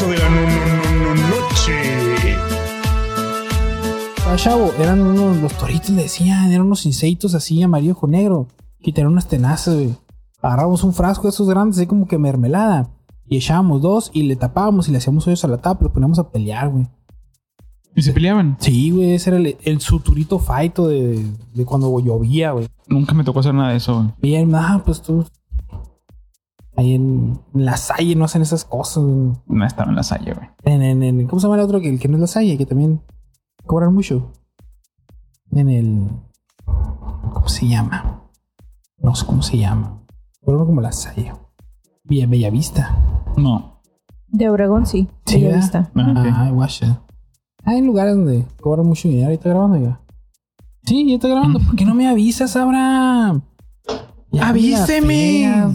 8 de la no, no, no, no, noche. Ah, chavo, eran unos, los toritos le decían, eran unos insectos así, amarillo con negro, que tenían unas tenazas, güey. Agarrábamos un frasco de esos grandes, así como que mermelada, y echábamos dos y le tapábamos y le hacíamos hoyos a la tapa y los poníamos a pelear, güey. ¿Y se peleaban? Sí, güey, ese era el, el suturito faito de, de cuando llovía, güey. Nunca me tocó hacer nada de eso, güey. Bien, ah, pues tú. Ahí en, en la salle no hacen esas cosas. No estaba en la salle, güey. En, en, en- ¿Cómo se llama el otro? Que, el que no es la salle, que también cobran mucho. En el. ¿Cómo se llama? No sé cómo se llama. Pero no como la salle. Villa, Bellavista. No. De Obregón, sí. Sí, Sí, ¿verdad? vista. Ah, ok. Ah, guacha. Hay lugares donde cobran mucho dinero. Ahí está grabando ya. Sí, ya está grabando. ¿Por qué no me avisas, Abraham? Ya Avíseme.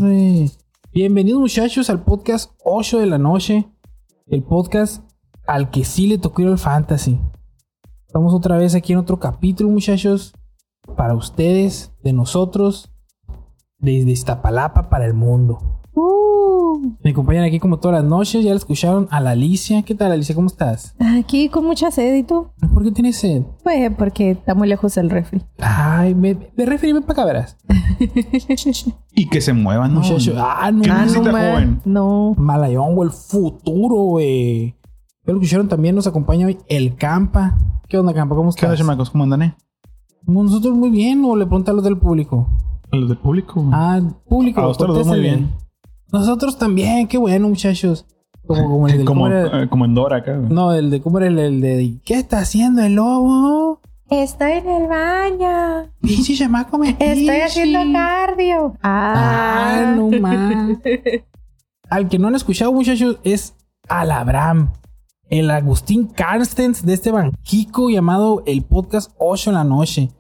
feas. Bienvenidos, muchachos, al podcast 8 de la noche. El podcast al que sí le tocó ir al fantasy. Estamos otra vez aquí en otro capítulo, muchachos. Para ustedes, de nosotros, desde Iztapalapa para el mundo. Me acompañan aquí como todas las noches. Ya la escucharon a la Alicia. ¿Qué tal, Alicia? ¿Cómo estás? aquí con mucha sed y tú. ¿Por qué tienes sed? Pues porque está muy lejos el refri. Ay, me, me referíme para acá, verás. Y que se muevan, ¿no? Muchacho. Ah, no. ¿Qué Ah, necesita, no, joven? No. Malayón, güey, el futuro, güey. Ya lo escucharon también. Nos acompaña hoy el Campa. ¿Qué onda, Campa? ¿Cómo ¿Qué onda, estás? chamacos? ¿Cómo andan, eh? Nosotros muy bien. ¿O le preguntan a los del público? A los del público. Ah, público. A ustedes los dos muy bien. Nosotros también. Qué bueno, muchachos. Como, como el del como, cómo era- eh, como en Dora acá. No, el de cómo era el, el de... ¿Qué está haciendo el lobo? Estoy en el baño. Pinche chamaco me Estoy haciendo cardio. Ah, Ah, no más. Al que no han escuchado, muchachos, es al Abraham. El Agustín Carstens de este banquico llamado el podcast 8 en la noche.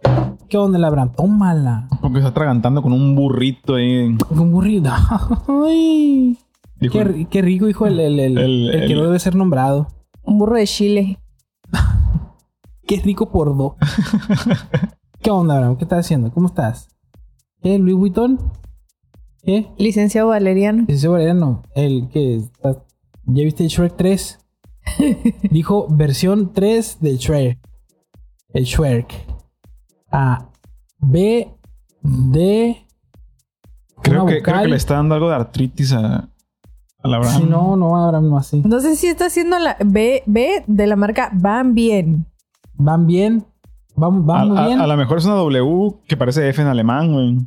¿Qué onda, el Abraham? Tómala. Porque está atragantando con un burrito ahí. Con burrito. Ay. Dijo, Qué, qué rico, hijo, el, el, el- El- el que el- no debe ser nombrado. Un burro de chile. Qué rico por dos. ¿Qué onda, Abraham? ¿Qué estás haciendo? ¿Cómo estás? ¿Qué? ¿Luis Vuitton? ¿Qué? Licenciado Valeriano. Ese Valeriano, el que está- ¿Ya viste Shrek 3? Dijo versión 3 del Shrek. El Shrek. A B D creo, que, creo que le está dando algo de artritis a, a la Abraham. Si no, no ahora no así. Entonces sí está haciendo la B, B de la marca Van Bien. Van bien. Vamos, a, vamos a- bien. a lo mejor es una W que parece F en alemán, güey.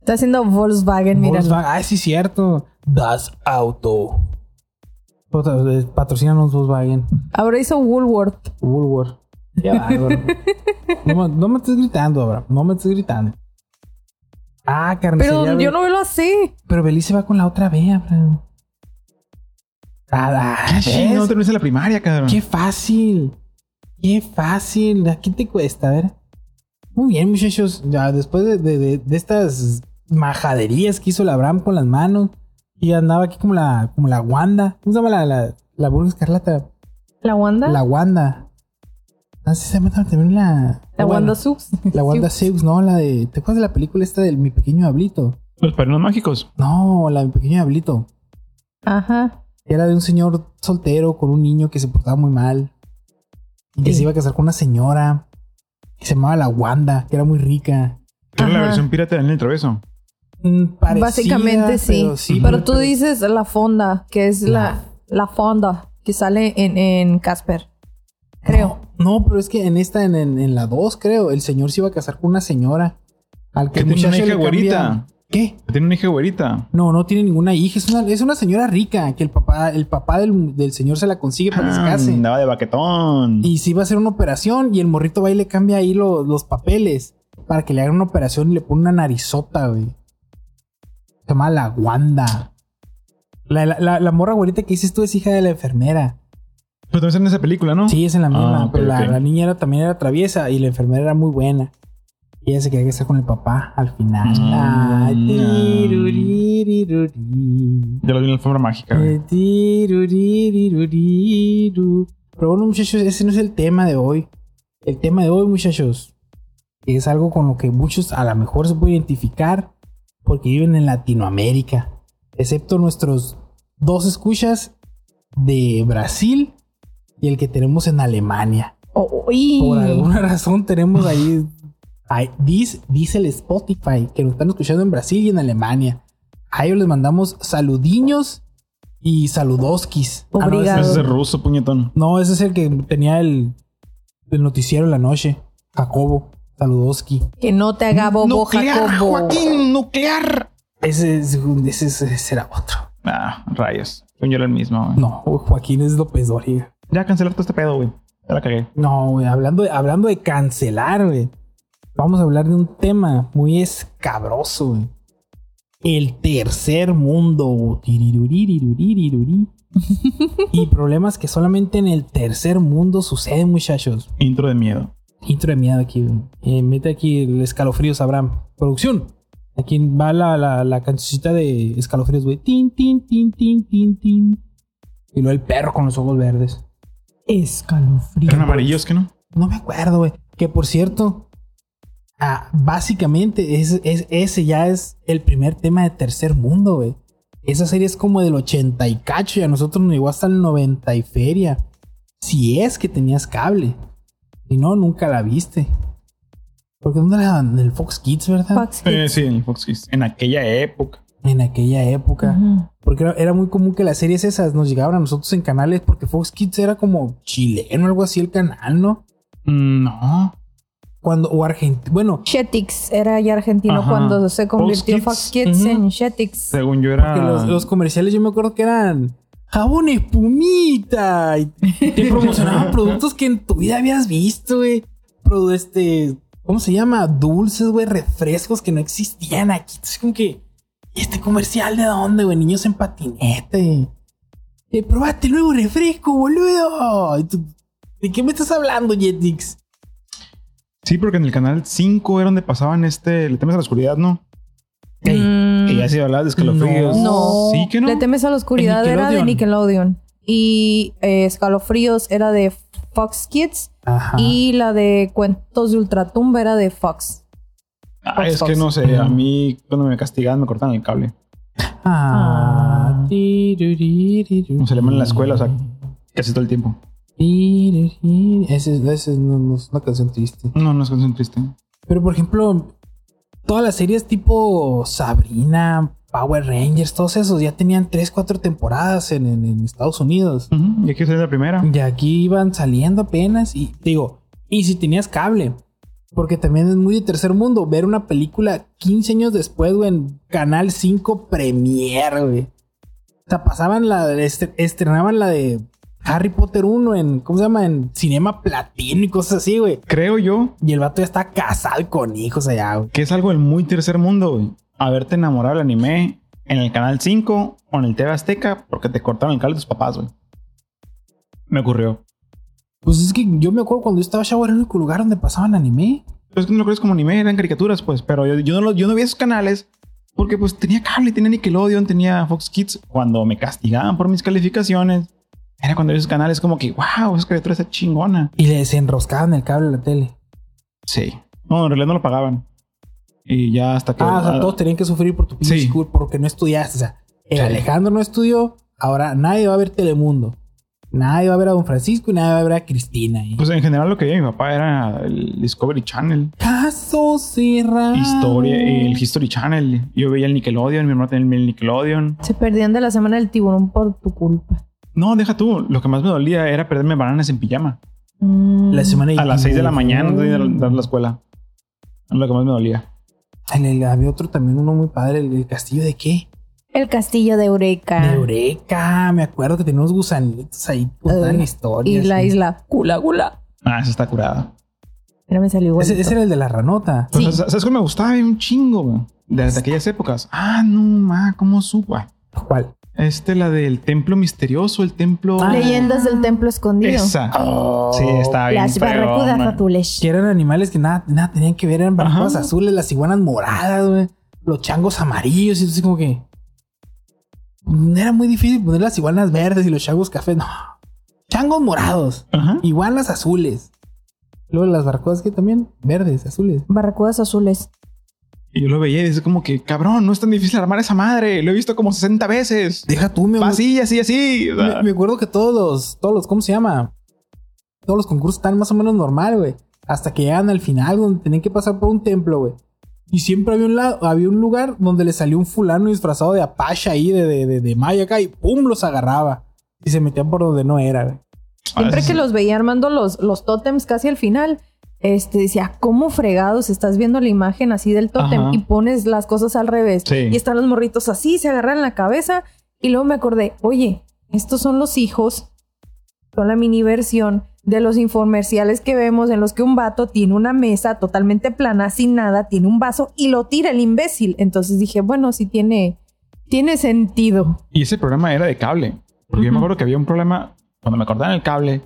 Está haciendo Volkswagen, mira. Volkswagen. Ah, sí, cierto. Das Auto. Eh, Patrocínanos Volkswagen. Ahora hizo Woolworth. Woolworth. No, me- no me estés gritando, Abraham. No me estés gritando. Ah, carnicería. Pero yo no veo así. Pero Belice va con la otra B, Abraham. Ah, ah, no terminaste la primaria, cabrón. Qué fácil. Qué fácil. ¿A qué te cuesta? A ver. Muy bien, muchachos. Ya después de, de- de- de estas majaderías que hizo Abraham con las manos. Y andaba aquí como la, como la Wanda. ¿Cómo se llama la, la, la burga escarlata? ¿La Wanda? La Wanda. Ah, sí, se llama también la... La bueno, Wanda Sux. La Wanda Seux, no, la de... ¿Te acuerdas de la película esta del Mi Pequeño Diablito? Los padrinos mágicos. No, la de Mi Pequeño Diablito. Ajá. Era de un señor soltero con un niño que se portaba muy mal. Y que Sí. se iba a casar con una señora. Que se llamaba la Wanda, que era muy rica. Era la versión pirata del Traveso. Mm, parecida, Básicamente sí. pero Pero tú dices la fonda, que es la, la fonda que sale en, en Casper. Creo. No, pero es que en esta, en, en, en la 2, creo, el señor se iba a casar con una señora. Al que tiene una hija güerita. ¿Qué? Tiene una hija güerita. No, no tiene ninguna hija. Es una, es una señora rica que el papá, el papá del, del señor se la consigue para que se Ah, case. andaba de baquetón. Y se iba a hacer una operación y el morrito va y le cambia ahí lo- los papeles para que le hagan una operación y le pone una narizota, güey. Se llama la Wanda. La, la, la, la morra güerita que dices tú es hija de la enfermera. Pero también está en esa película, ¿no? Sí, es en la misma. Ah, ok, pero la, niña era, también era traviesa y la enfermera era muy buena. Y ella se quería casar con el papá al final. Mm, tiruriririrurí. Ya lo vi en la alfombra mágica. Eh. Pero bueno, muchachos, ese no es el tema de hoy. El tema de hoy, muchachos, es algo con lo que muchos a lo mejor se pueden identificar porque viven en Latinoamérica. Excepto nuestros dos escuchas de Brasil y el que tenemos en Alemania. Oh, Por alguna razón tenemos ahí, ahí dice, dice el Spotify que nos están escuchando en Brasil y en Alemania. A ellos les mandamos saludiños y saludoskis. Ah, no, ese- es el ruso, puñetón. No, ese es el que tenía el, el noticiero en la noche. Jacobo, saludoski. Que no te haga bobo, nuclear, Jacobo. Joaquín, nuclear. Ese, es- ese, es- ese será otro. Ah, rayos. Yo era el mismo, güey. No, Joaquín es López Dóriga. Ya cancelar todo este pedo, güey. Ya la cagué. No, güey, hablando de, hablando de cancelar, güey. Vamos a hablar de un tema muy escabroso, güey. El tercer mundo. Y problemas que solamente en el tercer mundo suceden, muchachos. Intro de miedo. Intro de miedo aquí, güey. Eh, mete aquí el escalofríos, Abraham. Producción. Aquí va la, la, la cancioncita de escalofríos, güey. Tin, tin, tin, tin, tin, tin. Y luego el perro con los ojos verdes. Escalofríos. Eran amarillos, que no? No me acuerdo, güey. Que por cierto, ah, básicamente es, es- ese ya es el primer tema de tercer mundo, güey. Esa serie es como del 80 y cacho y a nosotros nos llegó hasta el 90 y feria. Si es que tenías cable. Si no, nunca la viste. Porque ¿dónde la daban? En el Fox Kids, ¿verdad? Fox Eh, Kids. sí, en el Fox Kids. En aquella época. En aquella época. Porque era, era muy común que las series esas nos llegaban a nosotros en canales porque Fox Kids era como chileno algo así el canal, ¿no? Mm, No. Cuando, o argentino. Bueno, Jetix era ya argentino Ajá. cuando se convirtió Kids. Fox Kids en Jetix. Según yo era. Los, los comerciales yo me acuerdo que eran jabón espumita y te promocionaban productos que en tu vida habías visto, güey. Pero este, ¿cómo se llama? Dulces, güey, refrescos que no existían aquí. Entonces, como que, ¿y este comercial de dónde, güey? Niños en patinete. Eh, probate el nuevo refresco, boludo. ¿De qué me estás hablando, Jetix? Sí, porque en el canal 5 era donde pasaban este. Le temes a la oscuridad, ¿no? Ey, Mm, Que ya se hablaba de escalofríos. No. Sí, que no. Le temes a la oscuridad era de Nickelodeon. Nickelodeon. Y eh, Escalofríos era de Fox Kids. Ajá. Y la de Cuentos de Ultratumba era de Fox. Ah, es que no sé. A mí, cuando me castigaban, me cortaban el cable. Ah, Ah. No se le en la escuela, o sea, casi todo el tiempo. Tiruririr. Ese, ese no, no es una canción triste. No, no es canción triste. Pero por ejemplo, todas las series tipo Sabrina, Power Rangers, todos esos ya tenían 3, 4 temporadas en, en- en Estados Unidos. Y aquí salió la primera. Y aquí iban saliendo apenas. Y digo, y si tenías cable. Porque también es muy de tercer mundo ver una película 15 años después, güey, en Canal 5 Premier, güey. O sea, pasaban la, este- estrenaban la de Harry Potter 1 en, ¿cómo se llama? En Cinema Platino y cosas así, güey. Creo yo Y el vato ya está casado con hijos allá, güey. que es algo del muy tercer mundo, güey. Haberte enamorado del anime en el canal 5 o en el TV Azteca porque te cortaron el cable de tus papás, güey. Me ocurrió. Pues es que yo me acuerdo cuando yo estaba chavo era el único lugar donde pasaban anime. Pero es que no lo crees como anime, eran caricaturas, pues. Pero yo, yo no, yo no vi esos canales porque pues tenía cable, tenía Nickelodeon, tenía Fox Kids. Cuando me castigaban por mis calificaciones, era cuando vi esos canales como que, wow, esa criatura está chingona. Y le desenroscaban el cable a la tele. Sí. No, en realidad no lo pagaban. Y ya hasta que... Ah, o sea, todos tenían que sufrir por tu pinche Sí. porque no estudiaste. O sea, el Sí. Alejandro no estudió, ahora nadie va a ver Telemundo. Nadie va a ver a Don Francisco y nadie va a ver a Cristina. Pues en general lo que veía mi papá era el Discovery Channel. Caso cerrado. Historia, el History Channel. Yo veía el Nickelodeon, mi hermano tenía el Nickelodeon. Se perdían de la semana del tiburón por tu culpa. No, deja tú. Lo que más me dolía era perderme bananas en pijama. Mm. La semana A las 6 de la mañana antes de ir a la escuela. Es lo que más me dolía. El- había otro también, uno muy padre. El, el castillo de qué? El castillo de Eureka. De Eureka. Me acuerdo que tenía unos gusanitos ahí. Contaban Uh, historias. Y la sí. isla Gula Gula. Ah, esa está curada. Mira, me salió igual. Ese, ese era el de la ranota. Pero, Sí. ¿Sabes sabes cuál me gustaba? Un chingo, güey. Desde aquellas épocas. Ah, no, ma, ¿cómo supo? Ah, ¿Cuál? Este, la del templo misterioso, el templo. Ah. Leyendas del templo escondido. Esa. Sí, estaba bien. Las barracudas azules. Que eran animales que nada, nada tenían que ver, eran barracudas azules, las iguanas moradas, güey. Los changos amarillos, y así como que. Era muy difícil poner las iguanas verdes y los changos cafés. No. Changos morados, Ajá. iguanas azules. Luego las barracudas que también verdes, azules. Barracudas azules. Y yo lo veía y dice como que, cabrón, no es tan difícil armar esa madre. Lo he visto como 60 veces. Deja tú, amor. así, así, así. O sea, Me, me acuerdo que todos los, todos los, ¿cómo se llama? Todos los concursos están más o menos normal, güey. Hasta que llegan al final donde tenían que pasar por un templo, güey. Y siempre había un, lado, había un lugar donde le salió un fulano disfrazado de Apache ahí, de, de, de, de Maya acá, y pum, los agarraba. Y se metían por donde no era, güey. Siempre Ah, que los veía armando los, los tótems casi al final, este decía, ¿cómo fregados estás viendo la imagen así del tótem Ajá. y pones las cosas al revés? Sí. Y están los morritos así, se agarran la cabeza. Y luego me acordé, oye, estos son los hijos, son la mini versión de los infomerciales que vemos en los que un vato tiene una mesa totalmente plana, sin nada, tiene un vaso y lo tira el imbécil. Entonces dije, bueno, sí tiene, tiene sentido. Y ese programa era de cable. Porque yo me acuerdo que había un problema cuando me cortaban el cable.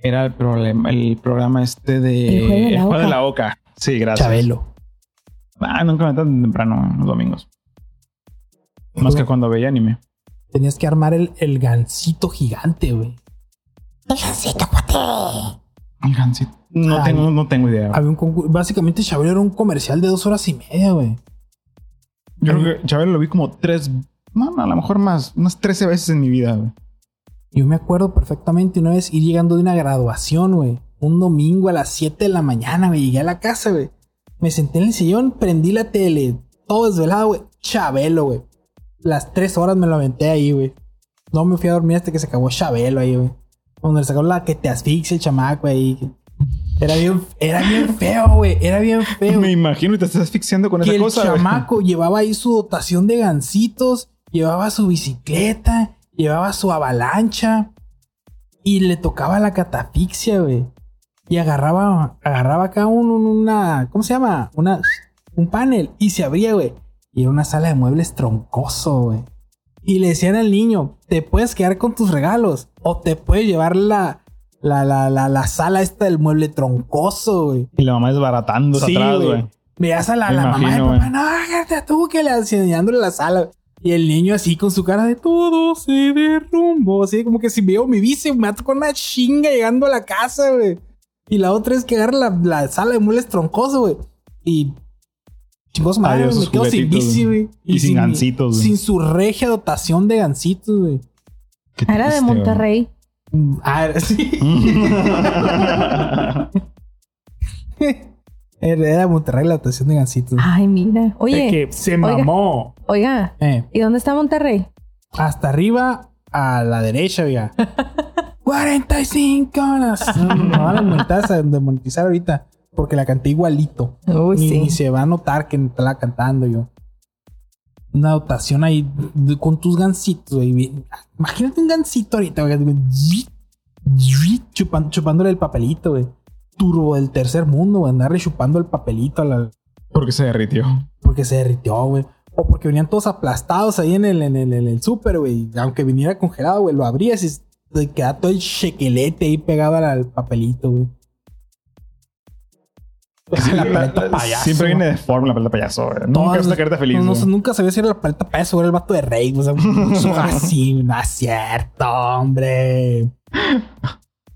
Era el problema, el programa este de El juego de la El juego de oca. la oca. Sí, gracias. Chabelo. Ah, nunca me tan temprano los domingos. Más que cuando veía anime. Tenías que armar el, el gancito gigante, güey. El gansito. No tengo, no tengo idea. Había un concurso. Básicamente, Chabelo era un comercial de dos horas y media, güey. Yo creo que Chabelo lo vi como tres, no, no, a lo mejor más, unas 13 veces en mi vida. güey. Yo me acuerdo perfectamente una vez ir llegando de una graduación, güey. Un domingo a las 7 de la mañana, güey. Llegué a la casa, güey. Me senté en el sillón, prendí la tele. Todo desvelado, güey. Chabelo, güey. Las tres horas me lo aventé ahí, güey. No me fui a dormir hasta que se acabó Chabelo ahí, güey. Donde le sacó la que te asfixia el chamaco ahí. Era bien, era bien feo, güey. Era bien feo. Me imagino y te estás asfixiando con que esa el cosa. güey. chamaco llevaba ahí su dotación de gancitos, llevaba su bicicleta, llevaba su avalancha y le tocaba la catafixia, güey. Y agarraba, agarraba acá un, un- una, ¿cómo se llama? Una, un panel y se abría, güey. Y era una sala de muebles troncoso, güey. Y le decían al niño, te puedes quedar con tus regalos o te puedes llevar la, la, la, la, la sala esta del mueble troncoso, güey. Y la mamá desbaratando Sí, atrás, güey. Veías a la, la mamá de papá, no, tú que le enseñándole la sala. Y el niño así con su cara de todo se derrumbó. Así como que si veo mi bici, me mato con una chinga llegando a la casa, güey. Y la otra es que agarra la, la sala de muebles troncoso, güey. Y chingos madre, me quedo sin bici, güey. Y sin gancitos, güey. Sin su regia dotación de gancitos, güey. Qué Era de. Monterrey. Ah, era- sí. Era de Monterrey la dotación de gancitos. Ay, mira. Oye, Es que se mamó. oiga, Eh, ¿y dónde está Monterrey? hasta arriba a la derecha, oiga. 45 horas. No, no van a monetizar, demonetizar ahorita. Porque la canté igualito. Uy, ni, sí. ni se va a notar que está cantando yo. Una dotación ahí de- con tus gancitos, güey. Bien- Imagínate un gancito ahorita, güey. Chupan- chupándole el papelito, güey. Turbo del tercer mundo, güey. Andarle chupando el papelito a la, Porque se derritió. porque se derritió, güey. O porque venían todos aplastados ahí en el, en el, en el súper, güey. Aunque viniera congelado, güey, lo abrías y te queda todo el chequelete ahí pegado al, al papelito, güey. La paleta payaso. Siempre viene de forma la paleta payaso, güey. Nunca es carita feliz. No, no, nunca sabía si era la paleta payaso o era el vato de Rey. O sea, mucho así, no es cierto, hombre.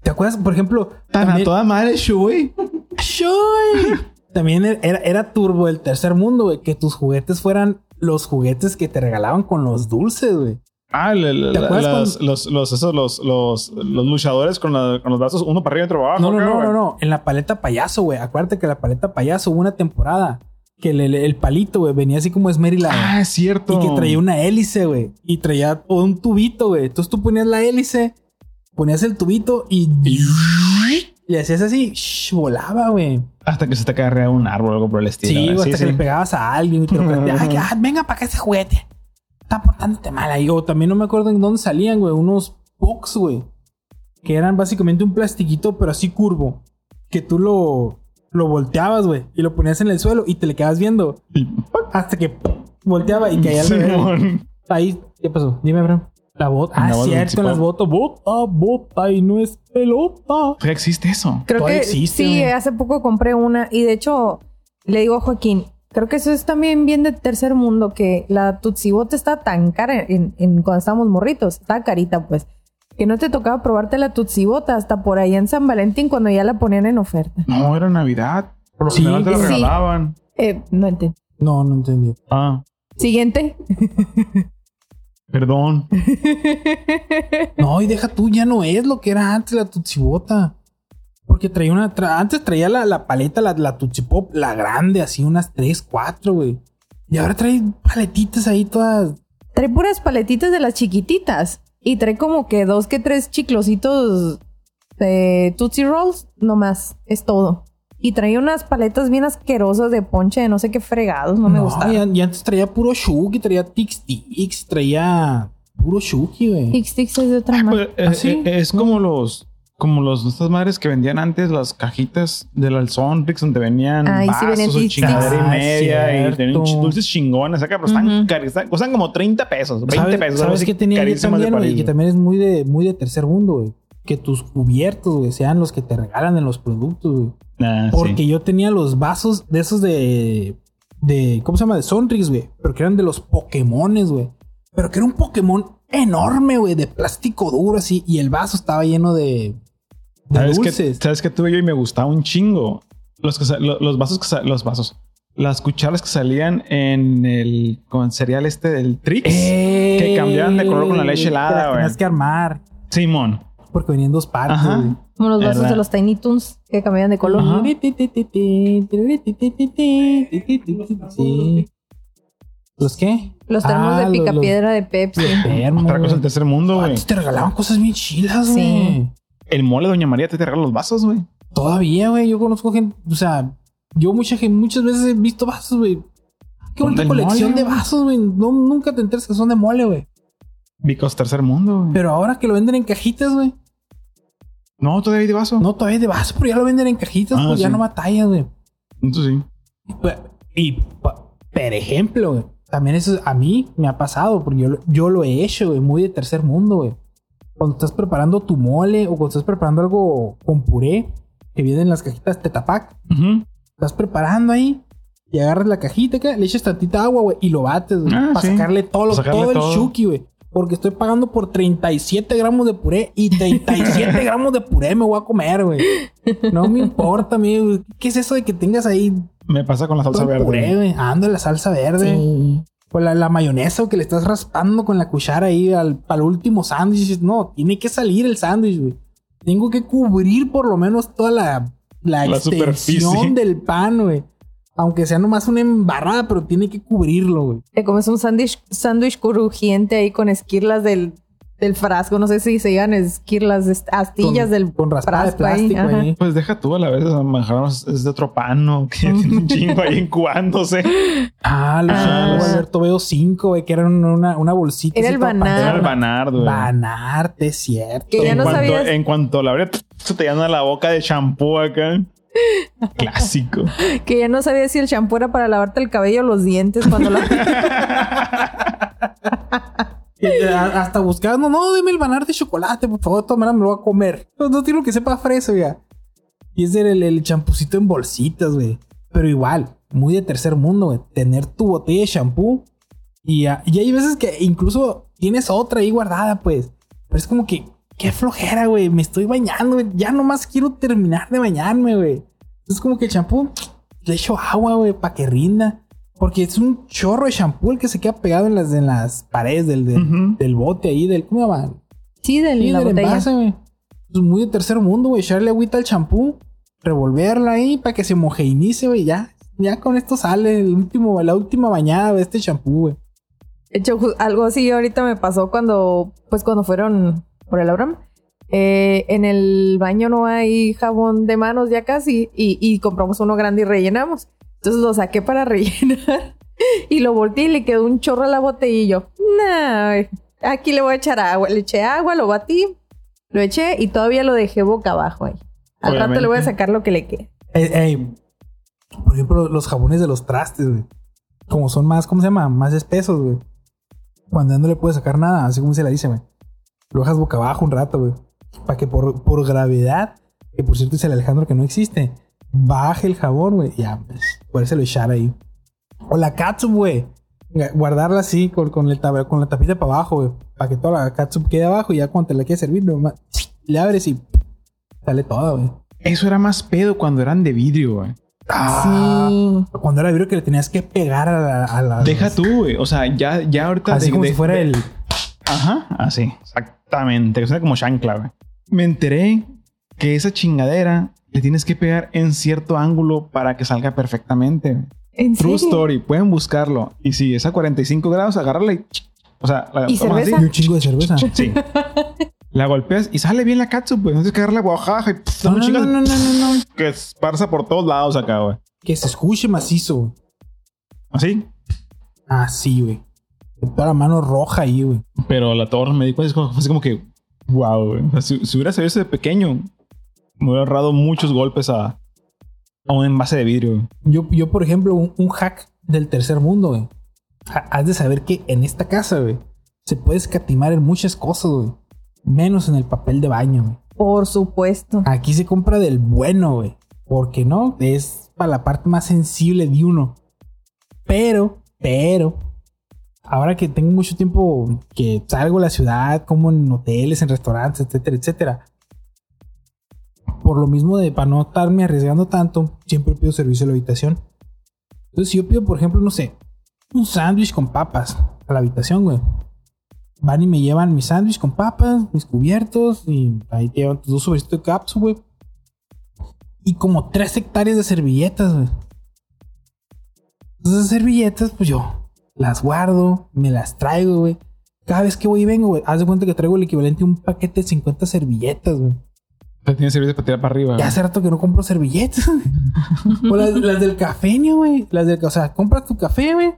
¿Te acuerdas, por ejemplo? Tan a también- toda madre, Shui. ¡Shuy! También era, era turbo el tercer mundo, güey. Que tus juguetes fueran los juguetes que te regalaban con los dulces, güey. Ah, ¿Te acuerdas los, los, los, esos, los, los, los luchadores con, la- con los brazos uno para arriba y otro para abajo. No, no, no, no, no. En la paleta payaso, güey. Acuérdate que la paleta payaso hubo una temporada que el, el- el palito, güey, venía así como Esmerila. Ah, es cierto. y que traía una hélice, güey. Y traía un tubito, güey. Entonces tú ponías la hélice, ponías el tubito y. Y hacías así, shh, volaba, güey. Hasta que se te cae un árbol o algo por el estilo. Sí, hasta que le pegabas a alguien y te lo. Ay, ah, venga para acá ese juguete. Está portándote mal ahí. O también no me acuerdo en dónde salían, güey. Unos box, güey. Que eran básicamente un plastiquito, pero así curvo. Que tú lo, lo volteabas, güey. Y lo ponías en el suelo y te le quedabas viendo. Hasta que volteaba y caía al revés. Simón. Ahí, ¿qué pasó? Dime, bro. La bota. La Ah, bota cierto, las botas. Bota, bota y no es pelota. Todavía existe eso. Creo Todavía que existe, sí, güey. hace poco compré una y de hecho le digo a Joaquín, creo que eso es también bien de tercer mundo, que la Tutsibota está tan cara en, en- cuando estábamos morritos, está carita pues, que no te tocaba probarte la Tutsibota hasta por allá en San Valentín cuando ya la ponían en oferta. No, era Navidad. Por lo Sí, general te sí. regalaban. Eh, no entiendo. No, no entendí. Ah, Siguiente. perdón. No, y deja tú, ya no es lo que era antes la Tutsibota. Porque traía una. tra- antes traía la, la paleta, la, la Tutsi Pop, la grande, así unas 3, 4, güey. Y ahora trae paletitas ahí todas. Trae puras paletitas de las chiquititas. Y trae como que dos que tres chiclositos de Tootsie Rolls. No más. Es todo. Y trae unas paletas bien asquerosas de ponche de no sé qué fregados. No me gusta. y, an- y antes traía puro Shuki, traía Tix Tix, traía puro Shuki, güey. Tix Tix es de otra Pues, marca. eh, ¿Ah, sí? eh, es como los como los estas madres que vendían antes las cajitas del Alzonrix donde venían Ay, sí, vasos venían o chingadera y Ah, media y tenían dulces chingones acá, pero están están- cuestan como 30 pesos, 20 ¿Sabes, pesos. ¿sabes qué tenía también, güey? Que también es muy de, muy de tercer mundo, güey. Que tus cubiertos, güey, sean los que te regalan en los productos, güey. Ah, sí. Porque yo tenía los vasos de esos de. de ¿Cómo se llama? De Sonrix, güey. Pero que eran de los Pokémones, güey. Pero que era un Pokémon enorme, güey. De plástico duro, así. Y el vaso estaba lleno de. ¿Sabes qué, dulces. ¿Sabes qué tuve yo y me gustaba un chingo? Los, que vasos que los vasos. Las cucharas que salían en el con cereal este del Trix. Eh, que cambiaban de color con la leche helada, que güey. Tenías que armar. Simón. Porque venían dos partes, Ajá. güey. Como los vasos de los Tiny Toons que cambiaban de color. Ajá. ¿Los qué? Los termos Ah, de los- picapiedra de Pepsi. los termos, Otra cosa güey. del tercer mundo, güey. Antes te regalaban cosas bien chilas, Sí. El mole Doña María te, te regala los vasos, güey. Todavía, güey. Yo conozco gente. O sea, yo mucha gente, muchas veces he visto vasos, güey. Qué bonita colección mole, de vasos, güey. No, nunca te enteras que son de mole, güey. Vicos tercer mundo, güey. Pero ahora que lo venden en cajitas, güey. No, todavía hay de vaso. No, todavía es de vaso, pero ya lo venden en cajitas, Ah, pues ya no batallas, güey. Eso sí. Pues, Y, por ejemplo, güey, también eso a mí me ha pasado, porque yo, yo lo he hecho, güey, muy de tercer mundo, güey. Cuando estás preparando tu mole o cuando estás preparando algo con puré, que vienen en las cajitas Tetapac, Ujú. estás preparando ahí y agarras la cajita, acá, le echas tantita agua, güey, y lo bates, güey, Ah, para sí. sacarle todo, lo- Para sacarle todo el shuki, güey. Porque estoy pagando por 37 gramos de puré y 37 gramos de puré me voy a comer, güey. No me importa, amigo. ¿Qué es eso de que tengas ahí Me pasa con la salsa verde. puré, güey? Ando la salsa verde. Sí. O la, la mayonesa que le estás raspando con la cuchara ahí al, al último sándwich. No, tiene que salir el sándwich, güey. Tengo que cubrir por lo menos toda la, la, La extensión del pan, güey. Aunque sea nomás una embarrada, pero tiene que cubrirlo, güey. Te comes un sándwich sándwich crujiente ahí con esquirlas del, del frasco. No sé si se llaman esquirlas, est- astillas Con- del con raspada de frasco ahí, plástico ahí. Pues deja tú a la vez, a lo es de otro pan, ¿no? Que tiene un chingo ahí incubándose. Ah, los Ah. Alberto veo 5, güey, que eran una, una bolsita. Era el Banar. Era el. Banard, güey. Banarte, es cierto. Que ya en, no cuanto, sabías. en cuanto la abría, se te llena la boca de champú acá. Clásico. Que ya no sabía si el champú era para lavarte el cabello o los dientes cuando la... Hasta buscando, no, deme el banar de chocolate, por favor, maneras me lo voy a comer. No, no tiene que sepa fresa, ya. Y es el, el champucito en bolsitas, güey. Pero igual, muy de tercer mundo, güey. Tener tu botella de champú. Y, y hay veces que incluso tienes otra ahí guardada, pues. Pero es como que, qué flojera, güey. Me estoy bañando, güey. Ya nomás quiero terminar de bañarme, güey. Es como que el champú, le echo agua, güey, para que rinda. Porque es un chorro de champú el que se queda pegado en las, en las paredes del, del, del bote ahí, del, ¿cómo se llama? Sí, de Sí, la del botella. envase, güey. Es muy de tercer mundo, güey. Echarle agüita al champú, revolverlo ahí para que se mojeinice, güey. Ya, ya con esto sale el último, la última bañada de este champú, güey. De hecho, algo así ahorita me pasó cuando, pues cuando fueron por el Abraham. Eh, en el baño no hay jabón de manos ya casi y, y compramos uno grande y rellenamos. Entonces lo saqué para rellenar y lo volteé y le quedó un chorro a la botella y yo, nah, aquí le voy a echar agua. Le eché agua, lo batí, lo eché y todavía lo dejé boca abajo ahí. Al rato le voy a sacar lo que le quede. Ey, ey, por ejemplo, los jabones de los trastes, güey. Como son más, ¿cómo se llama? Más espesos, güey. Cuando ya no le puedes sacar nada, así como se la dice, güey. Lo dejas boca abajo un rato, güey. Para que por, por gravedad, que por cierto dice el Alejandro que no existe, baje el jabón, güey. Ya, pues, poderse lo echar ahí. O la catsup, güey. Guardarla así con, con, el tab- con la tapita para abajo, güey. Para que toda la catsup quede abajo y ya cuando te la quieres servir, nomás le abres y sale toda, güey. Eso era más pedo cuando eran de vidrio, güey. Ah, Sí. Cuando era vidrio que le tenías que pegar a la. a la- Deja tú, güey. O sea, ya, ya ahorita. Así de- como de- si fuera de- el. Ajá, así. Exactamente. Que suena como chancla, güey. Me enteré que esa chingadera le tienes que pegar en cierto ángulo para que salga perfectamente. güey. ¿En True serio? story. Pueden buscarlo. Y si es a 45 grados, agárrala y... O sea, la ¿Y cerveza? Y un chingo de cerveza. así. Sí. la golpeas y sale bien la catsup, pues. No tienes que agarrar la guajaja y... pff, No, no, chingas no, no, no, no, no. Que esparza por todos lados acá, güey. Que se escuche macizo. güey. Así. Ah, sí, güey. Toda la mano roja ahí, güey. Pero la torre me di cuenta, es como, así como que... Wow, güey. O sea, si, si hubiera sabido eso de pequeño, me hubiera ahorrado muchos golpes a, a un envase de vidrio. Yo, yo, por ejemplo, un, un hack del tercer mundo, güey. Has de saber que en esta casa, güey, se puede escatimar en muchas cosas, güey. Menos en el papel de baño, güey. Por supuesto. Aquí se compra del bueno, güey. Porque no, es para la parte más sensible de uno. Pero, pero, ahora que tengo mucho tiempo que salgo a la ciudad, como en hoteles, en restaurantes, etcétera, etcétera. Por lo mismo de para no estarme arriesgando tanto, siempre pido servicio a la habitación. Entonces, si yo pido, por ejemplo, no sé, un sándwich con papas a la habitación, güey. Van y me llevan mi sándwich con papas, mis cubiertos, y ahí te llevan tus dos sobrecitos de cápsula, güey. Y como tres hectáreas de servilletas, güey. Entonces, servilletas, pues yo las guardo, me las traigo, güey. Cada vez que voy y vengo, güey, haz de cuenta que traigo el equivalente a un paquete de 50 servilletas, güey. O sea, tienes servicio para tirar para arriba. Ya hace rato que no compro servilletas. o las, las del cafeño, güey. Las del, o sea, compras tu café, güey.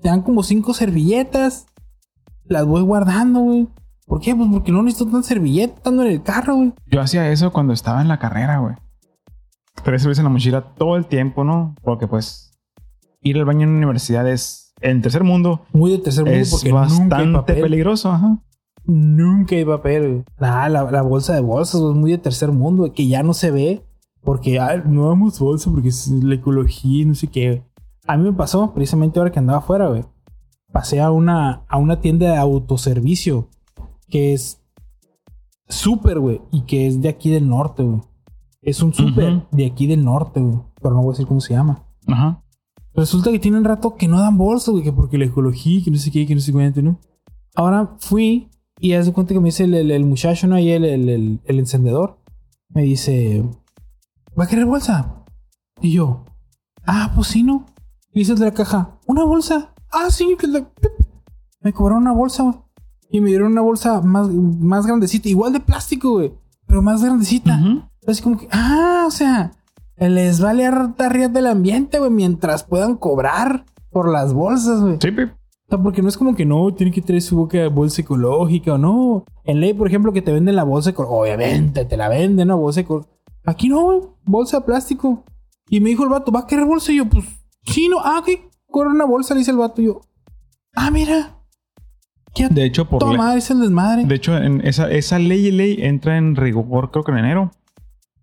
Te dan como cinco servilletas. Las voy guardando, güey. ¿Por qué? Pues porque no necesito tantas servilletas estando en el carro, güey. Yo hacía eso cuando estaba en la carrera, güey. Traía cerveza en la mochila todo el tiempo, ¿no? Porque pues ir al baño en la universidad es en tercer mundo Muy de tercer mundo es porque nunca hay bastante papel. peligroso, ajá. Nunca hay papel. Nada, la, la bolsa de bolsas es muy de tercer mundo, que ya no se ve. Porque ay, no damos bolsa porque es la ecología y no sé qué. A mí me pasó, precisamente ahora que andaba afuera, güey. Pasé a una, a una tienda de autoservicio que es súper, güey, y que es de aquí del norte, güey. Es un súper Ujú. de aquí del norte, güey. Pero no voy a decir cómo se llama. Ajá. Resulta que tienen rato que no dan bolsas, güey, que porque la ecología, que no sé qué, que no sé cuánto, ¿no? Ahora fui y haz de cuenta que me dice el, el- el muchacho, ¿no? Ahí el, el, encendedor. Me dice, ¿va a querer bolsa? Y yo, ah, pues sí, ¿no? Y dice el de la caja, ¿una bolsa? Ah, sí, Me cobraron una bolsa, güey. Y me dieron una bolsa más, más grandecita, igual de plástico, güey, pero más grandecita. Ujú. Así como que, ah, o sea, les vale harta del ambiente, güey, mientras puedan cobrar por las bolsas, güey. Sí, pip. O sea, porque no es como que no, tiene que traer su boca de bolsa ecológica o no. En ley, por ejemplo, que te venden la bolsa ecológica. Obviamente, te la venden, ¿no? Bolsa ecológica. Aquí no, güey. Bolsa de plástico. Y me dijo el vato, ¿va a querer bolsa? Y yo, pues, sí, no. Ah, ok. Corre una bolsa, le dice el vato. Y yo, ah, mira. ¿Qué De hecho, por toma, es el desmadre. de hecho, en esa, esa ley y ley entra en rigor, creo que en enero.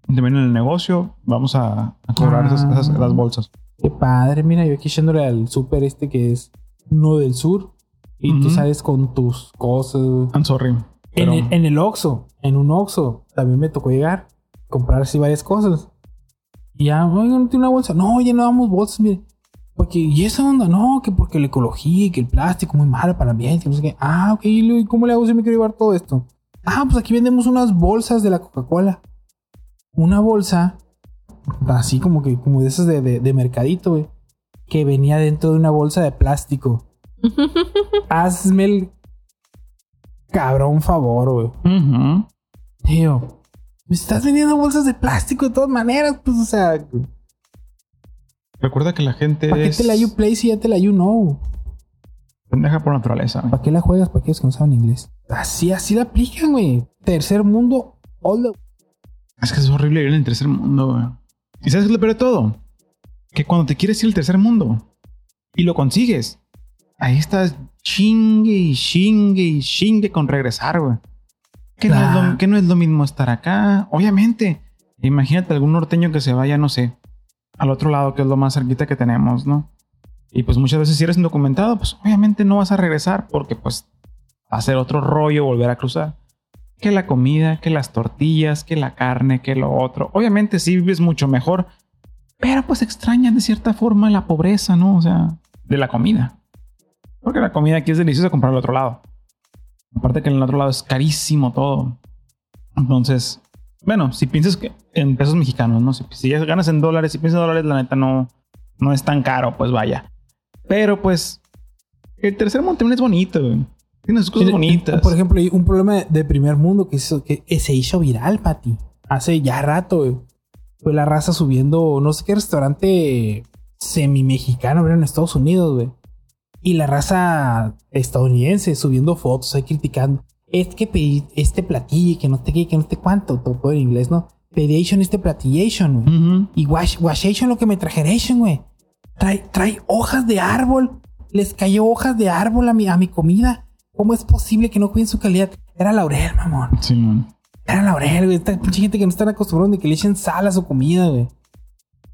También en el negocio vamos a, a cobrar esas, esas- Ah. las bolsas. Qué padre, mira, yo aquí echándole al súper este que es uno del sur. Y tú sales con tus cosas. I'm sorry. En, el, en el Oxxo, en un Oxxo, también me tocó llegar, comprar así varias cosas. Y ya, oigan, ¿no tiene una bolsa? No, ya no damos bolsas, mire. Porque, ¿y esa onda? No, que porque la ecología y que el plástico muy malo para el ambiente, no sé qué. Ah, ok, ¿y cómo le hago si me quiero llevar todo esto? Ah, pues aquí vendemos unas bolsas de la Coca-Cola. Una bolsa, así como que, como de esas de, de- de mercadito, güey, que venía dentro de una bolsa de plástico. Hazme el cabrón favor, güey. Ujú. Tío, me estás vendiendo bolsas de plástico de todas maneras, pues, o sea, recuerda que la gente ¿para qué es te la you play si ya te la you know? pendeja por naturaleza. güey. ¿Para qué la juegas? ¿Para qué es que no saben inglés? Así, así la aplican, güey. Tercer mundo, all the... Es que es horrible vivir en el tercer mundo, güey. ¿Y sabes qué es lo peor de todo? Que cuando te quieres ir al tercer mundo y lo consigues, ahí estás chingue y chingue y chingue con regresar, güey. Que, no es Ah. lo, que no es lo mismo estar acá. Obviamente, imagínate algún norteño que se vaya, no sé, al otro lado, que es lo más cerquita que tenemos, ¿no? Y pues muchas veces si eres indocumentado, pues obviamente no vas a regresar porque pues va a ser otro rollo volver a cruzar que la comida, que las tortillas, que la carne, que lo otro. Obviamente sí vives mucho mejor, Pero pues extrañan de cierta forma la pobreza, ¿no? O sea, de la comida. Porque la comida aquí es deliciosa comprar al otro lado. Aparte que en el otro lado es carísimo todo. Entonces, bueno, si piensas que en pesos mexicanos, ¿no? Si, si ya ganas en dólares, si piensas en dólares, la neta no, no es tan caro, pues vaya. Pero pues, el tercer mundo también es bonito, güey. Tiene sus cosas bonitas. Por ejemplo, un problema de primer mundo que, hizo, que se hizo viral, Pati. Hace ya rato, güey. Fue la raza subiendo, no sé qué restaurante semi-mexicano, ¿verdad? en Estados Unidos, güey. Y la raza estadounidense subiendo fotos ahí criticando. Es que pedí este platillo y que no te qué, que no te cuánto, todo, en inglés, ¿no? Pedation este platillation, güey. Y wash, washation lo que me trajeron, güey. Trae, trae hojas de árbol. Les cayó hojas de árbol a mi, a mi comida. ¿Cómo es posible que no cuiden su calidad? Era laurel, mamón. Sí, man. Era laurel, güey. Esta pinche gente que no están acostumbrados de que le echen sal a su comida, güey.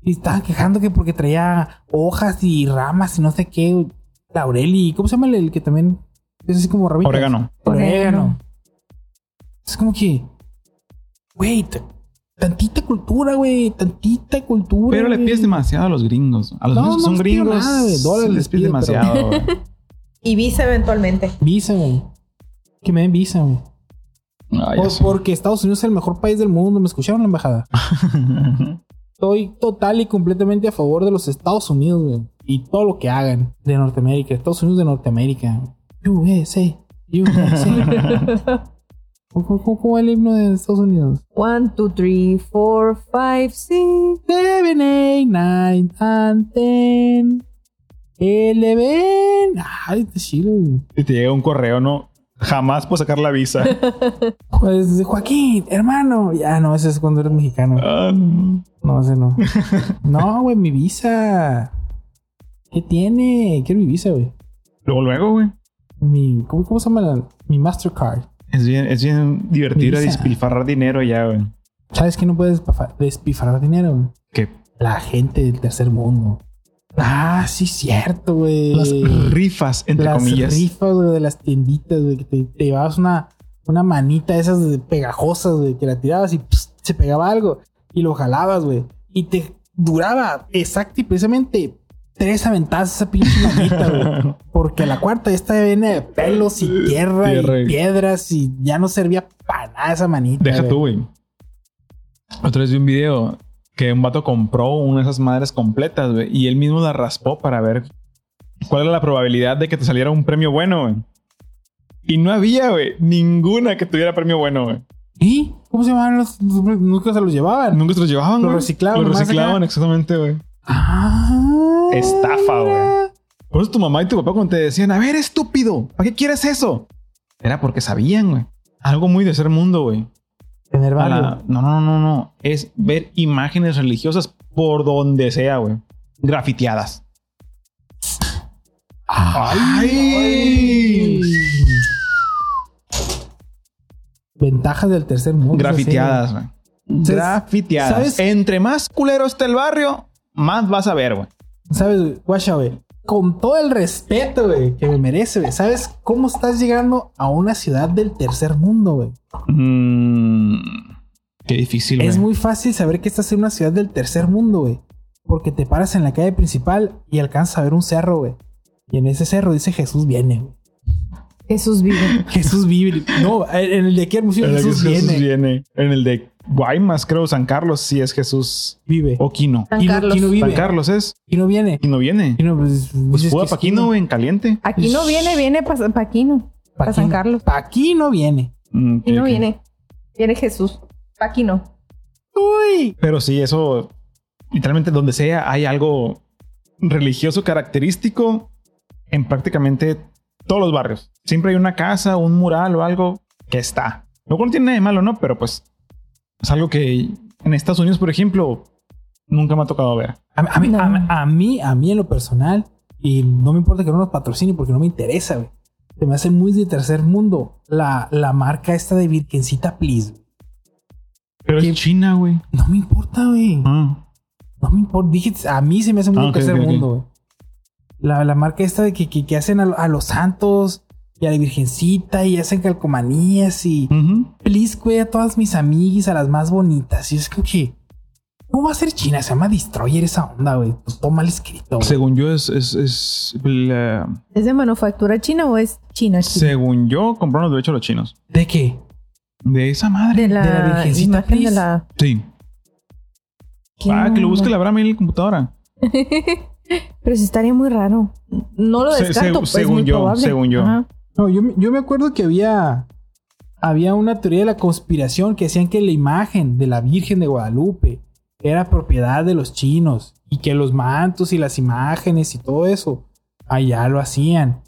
Y estaban quejando que porque traía hojas y ramas y no sé qué. güey. Laurel y... ¿Cómo se llama el, el que también es así como rabitas? Orégano. Orégano. Es como que... Güey, tantita cultura, güey. Tantita cultura. Pero le pides demasiado a los gringos. A los No, gringos no son gringos. nada. Dólares les les pides pero- demasiado. Y visa eventualmente. Visa, güey. Que me den visa, güey. Ah, Por- porque Estados Unidos es el mejor país del mundo. ¿Me escucharon la embajada? Estoy total y completamente a favor de los Estados Unidos, güey. Y todo lo que hagan de Norteamérica. Estados Unidos de Norteamérica. USA. USA. ¿Cómo, cómo, el himno de Estados Unidos? One, two, three, four, five, six. Seven, eight, nine, and ten. Eleven. Ay, está chido, güey. Si te llega un correo, no. Jamás puedo sacar la visa. Pues, Joaquín, hermano. Ya, no, ese es cuando eres mexicano. Ah, no. No, ese no. No, güey, mi visa. ¿Qué tiene? Quiero mi visa, güey. Luego, luego, güey. Mi, ¿cómo, cómo se llama? la- mi Mastercard. Es bien, es bien divertido despilfarrar dinero ya, güey. ¿Sabes que no puedes despilfarrar dinero? güey? Que La gente del tercer mundo. Ah, sí, cierto, güey. las rifas, entre Las comillas. rifas, güey, de las tienditas, güey, que te, te llevabas una, una manita esas de pegajosas, güey, que la tirabas y pss, se pegaba algo y lo jalabas, güey. Y te duraba exacto y precisamente tres aventadas esa pinche manita, güey. Porque la cuarta está llena de pelos y tierra, Tierra y piedras y ya no servía para nada esa manita. Deja güey. tú, güey. Otra vez vi un video que un vato compró una de esas madres completas, güey, y él mismo la raspó para ver cuál era la probabilidad de que te saliera un premio bueno, güey. Y no había, güey, ninguna que tuviera premio bueno, güey. ¿Y? ¿Cómo se llamaban los? Nunca se los llevaban. Nunca se los llevaban, Lo güey. reciclaban Lo nomás reciclaban, exactamente, güey. Ah. Estafa, güey. Por eso tu mamá y tu papá cuando te decían, a ver, estúpido, ¿para qué quieres eso? Era porque sabían, güey. Algo muy de ser mundo, güey. Tener valor. No, no, no, no. Es ver imágenes religiosas por donde sea, güey. Grafiteadas. ¡Ay! Ventajas del tercer mundo. Grafiteadas, güey. ¿Sabes- Grafiteadas. sabes? Entre más culero esté el barrio, más vas a ver, güey. ¿Sabes? Guacha, güey? Con todo el respeto, güey, que me merece, güey. ¿Sabes cómo estás llegando a una ciudad del tercer mundo, güey? Mm, qué difícil, Es muy fácil saber que estás en una ciudad del tercer mundo, güey. Porque te paras en la calle principal y alcanzas a ver un cerro, güey. Y en ese cerro dice Jesús viene, güey. Jesús vive. Jesús vive. No, en el de aquí al museo Jesús, viene. viene. En el de Guaymas, creo, San Carlos, sí es Jesús. Vive. O Quino. San Y no, Carlos. vive. San Carlos es. Y no viene. Y no viene. Y no, pues, Pues dices fue que a es Paquino, en caliente. Aquí no viene, viene para Paquino. Para San Carlos. Aquí no viene. Mm, Aquí no ok, ok. viene. Viene Jesús. Aquí no. Uy. Pero sí, eso, literalmente donde sea, hay algo religioso característico en prácticamente todos los barrios. Siempre hay una casa, un mural o algo que está. Lo cual no tiene nada de malo, ¿no? Pero pues es algo que en Estados Unidos, por ejemplo, nunca me ha tocado ver. A, a mí, No. a- a mí, a mí en lo personal, y no me importa que no nos patrocine porque no me interesa, güey. Se me hace muy de tercer mundo la, la marca esta de Virgencita Please. güey. Pero ¿Qué? es China, güey. No me importa, güey. Ah. No me importa. Dije, a mí se me hace muy Ah, de tercer mundo, güey. La, la marca esta de que, que, que hacen a, a los santos y a la Virgencita y hacen calcomanías y Ujú. please, güey, a todas mis amigas, a las más bonitas. Y es como que, ¿Cómo va a ser China? Se llama Destroyer esa onda, güey. Pues todo mal escrito. Según yo, es. es, es la- ¿Es de manufactura china o es china? china? según yo, compraron los derechos los chinos. ¿De qué? De esa madre. De la, de la Virgencita, imagen de please. la... Sí. ¿Qué Ah, que lo busque la Abraham ahí en la computadora. Pero sí estaría muy raro. No lo descarto, se- pues, según muy yo, según yo. No, yo, me- yo me acuerdo que había, había una teoría de la conspiración que decían que la imagen de la Virgen de Guadalupe era propiedad de los chinos y que los mantos y las imágenes y todo eso allá lo hacían.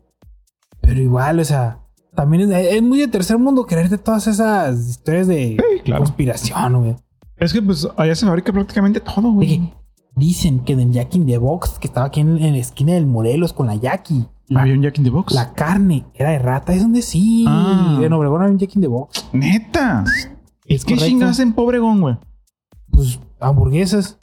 Pero igual, o sea, también es, es muy de tercer mundo creerte todas esas historias de claro. conspiración, güey. Es que pues allá se fabrica prácticamente todo, güey. que Dicen que del Jack in the Box, que estaba aquí en, en la esquina del Morelos con la Jackie, la, Había un Jack in the Box. la carne era de rata. Es donde sí. Ah. En Obregón había un Jack in the Box. Neta. Es ¿Qué correcto. chingas en Pobregón, güey? Pues hamburguesas.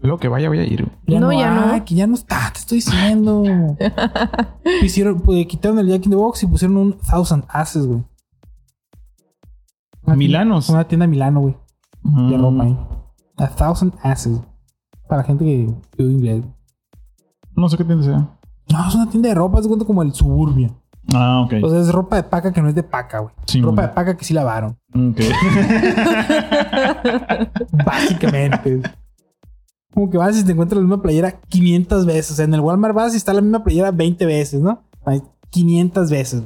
Lo que vaya, voy a ir, güey. Ya No, no, ya no. que ya no está, te estoy diciendo. Hicieron, pues, quitaron el Jack in the Box y pusieron un Thousand Asses, güey. Una Milanos. tienda- Una tienda Milano, güey. De Mm. ropa ahí. A Thousand Asses. Para la gente que estudia inglés. No sé qué tienda sea. No, es una tienda de ropa, es cuenta como el Suburbia. Ah, ok. O sea, es ropa de paca que no es de paca, güey. Sí, ropa de paca que sí lavaron. Ok. Básicamente. Como que vas y te encuentras la misma playera 500 veces. O sea, en el Walmart vas y está la misma playera 20 veces, ¿no? Hay 500 veces.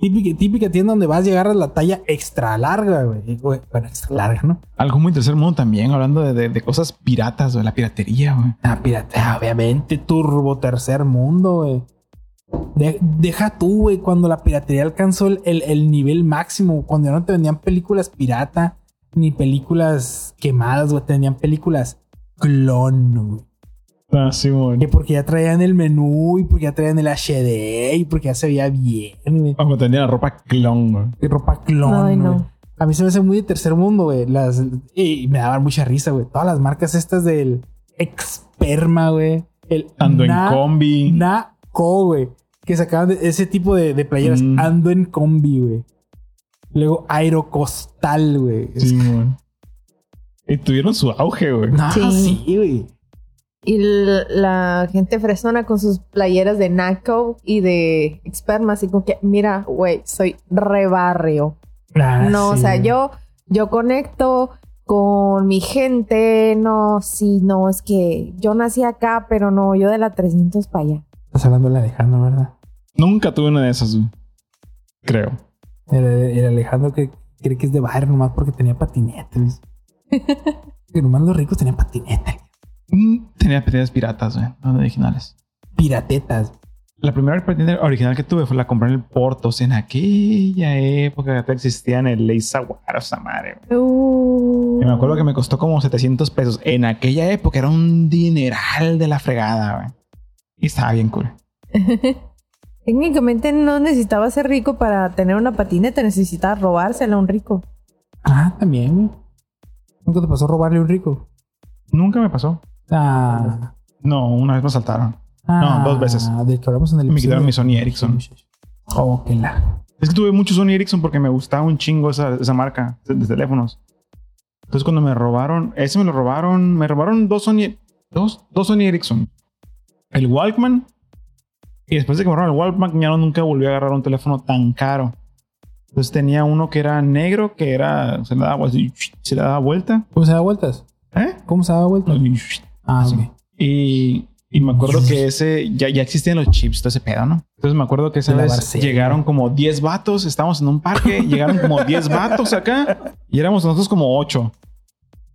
Típica, típica tienda donde vas y agarras la talla extra larga, güey. Bueno, extra larga, ¿no? Algo muy tercer mundo también, hablando de, de- de cosas piratas, güey. La piratería, güey. Ah, piratea, obviamente. Turbo tercer mundo, güey. De- deja tú, güey, cuando la piratería alcanzó el, el- el nivel máximo. Cuando ya no te vendían películas pirata, ni películas quemadas, güey. Te vendían películas clon, güey. Ah, sí. Que porque ya traían el menú y porque ya traían el HD y porque ya se veía bien, güey. Como tenía la ropa clon, güey. Y ropa clon, Ay, no. güey. A mí se me hace muy de tercer mundo, güey. Las... Y me daban mucha risa, güey. Todas las marcas estas del Experma, güey. El Ando Na- en combi. Naco, güey. Que sacaban de ese tipo de, de playeras. Mm. Ando en combi, güey. Luego Aerocostal, güey. Sí, güey. Y tuvieron su auge, güey. No, Sí. sí, güey. Y la gente fresona con sus playeras de Naco y de Experma, así como que, mira, güey, soy re barrio. Ah, no, o sea, yo, yo conecto con mi gente. No, sí, no, es que yo nací acá, pero no, yo de la 300 para allá. Estás hablando del Alejandro, ¿verdad? Nunca tuve una de esas. Creo. El, el Alejandro que cree que es de barrio nomás porque tenía patinetes. que nomás los ricos tenían patinetes. Mm, Tenía patinetas piratas, güey. No originales. Piratetas. La primera patineta original que tuve fue la compré en el Portos en aquella época que todavía existían el Ley Saguaro, esa madre. Uh, Y me acuerdo que me costó como 700 pesos. En aquella época era un dineral de la fregada, güey. Y estaba bien cool. Técnicamente no necesitaba ser rico para tener una patineta, necesitaba robársela a un rico. Ah, también, güey. ¿Nunca te pasó robarle a un rico? Nunca me pasó. Ah. No, una vez me saltaron. ah, dos veces. De que hablamos en el Me quitaron mi Sony Ericsson. Oh, que la. Es que tuve mucho Sony Ericsson porque me gustaba un chingo esa, esa marca de, de teléfonos. Entonces cuando me robaron, ese me lo robaron, me robaron dos Sony, dos, dos Sony Ericsson. El Walkman. Y después de que me robaron el Walkman, ya no, nunca volví a agarrar un teléfono tan caro. Entonces tenía uno que era negro, que era, se le daba se le daba vuelta. ¿Cómo se da vueltas? ¿Eh? ¿Cómo se da vueltas? Ah, ok. Y, y me acuerdo que ese ya, ya existían los chips, todo ese pedo, ¿no? Entonces me acuerdo que esa vez llegaron como 10 vatos, estábamos en un parque, llegaron como 10 vatos acá y éramos nosotros como 8.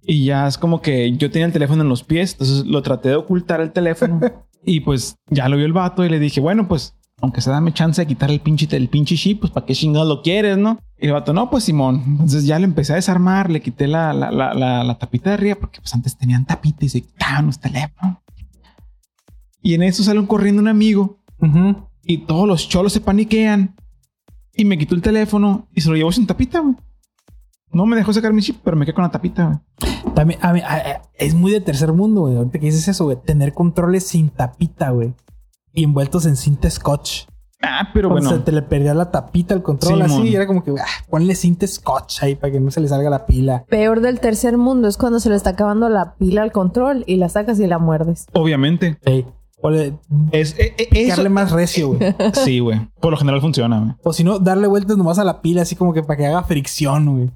Y ya es como que yo tenía el teléfono en los pies, entonces lo traté de ocultar el teléfono y pues ya lo vio el vato y le dije, bueno, pues aunque se dame chance de quitar el pinche, el pinche chip, pues para qué chingados lo quieres, ¿no? Y el vato, no, pues Simón. Entonces ya le empecé a desarmar, le quité la, la, la, tapita de arriba porque pues antes tenían tapita y se quitaban los teléfonos. Y en eso sale corriendo un amigo Ujú. y todos los cholos se paniquean y me quitó el teléfono y se lo llevó sin tapita, güey. No me dejó sacar mi chip, pero me quedé con la tapita, güey. También, a mí, a- a- es muy de tercer mundo, güey. Ahorita que dices eso, güey. Tener controles sin tapita, güey. Y envueltos en cinta scotch. Ah, pero Cuando bueno. se te le perdía la tapita al control Sí, así, mon. y era como que, ah, ponle cinta scotch ahí para que no se le salga la pila. Peor del tercer mundo es cuando se le está acabando la pila al control y la sacas y la muerdes. Obviamente. O le- Es, eh, eh, eso- darle más recio, güey. Sí, güey. Por lo general funciona, güey. O si no, darle vueltas nomás a la pila, así como que para que haga fricción, güey.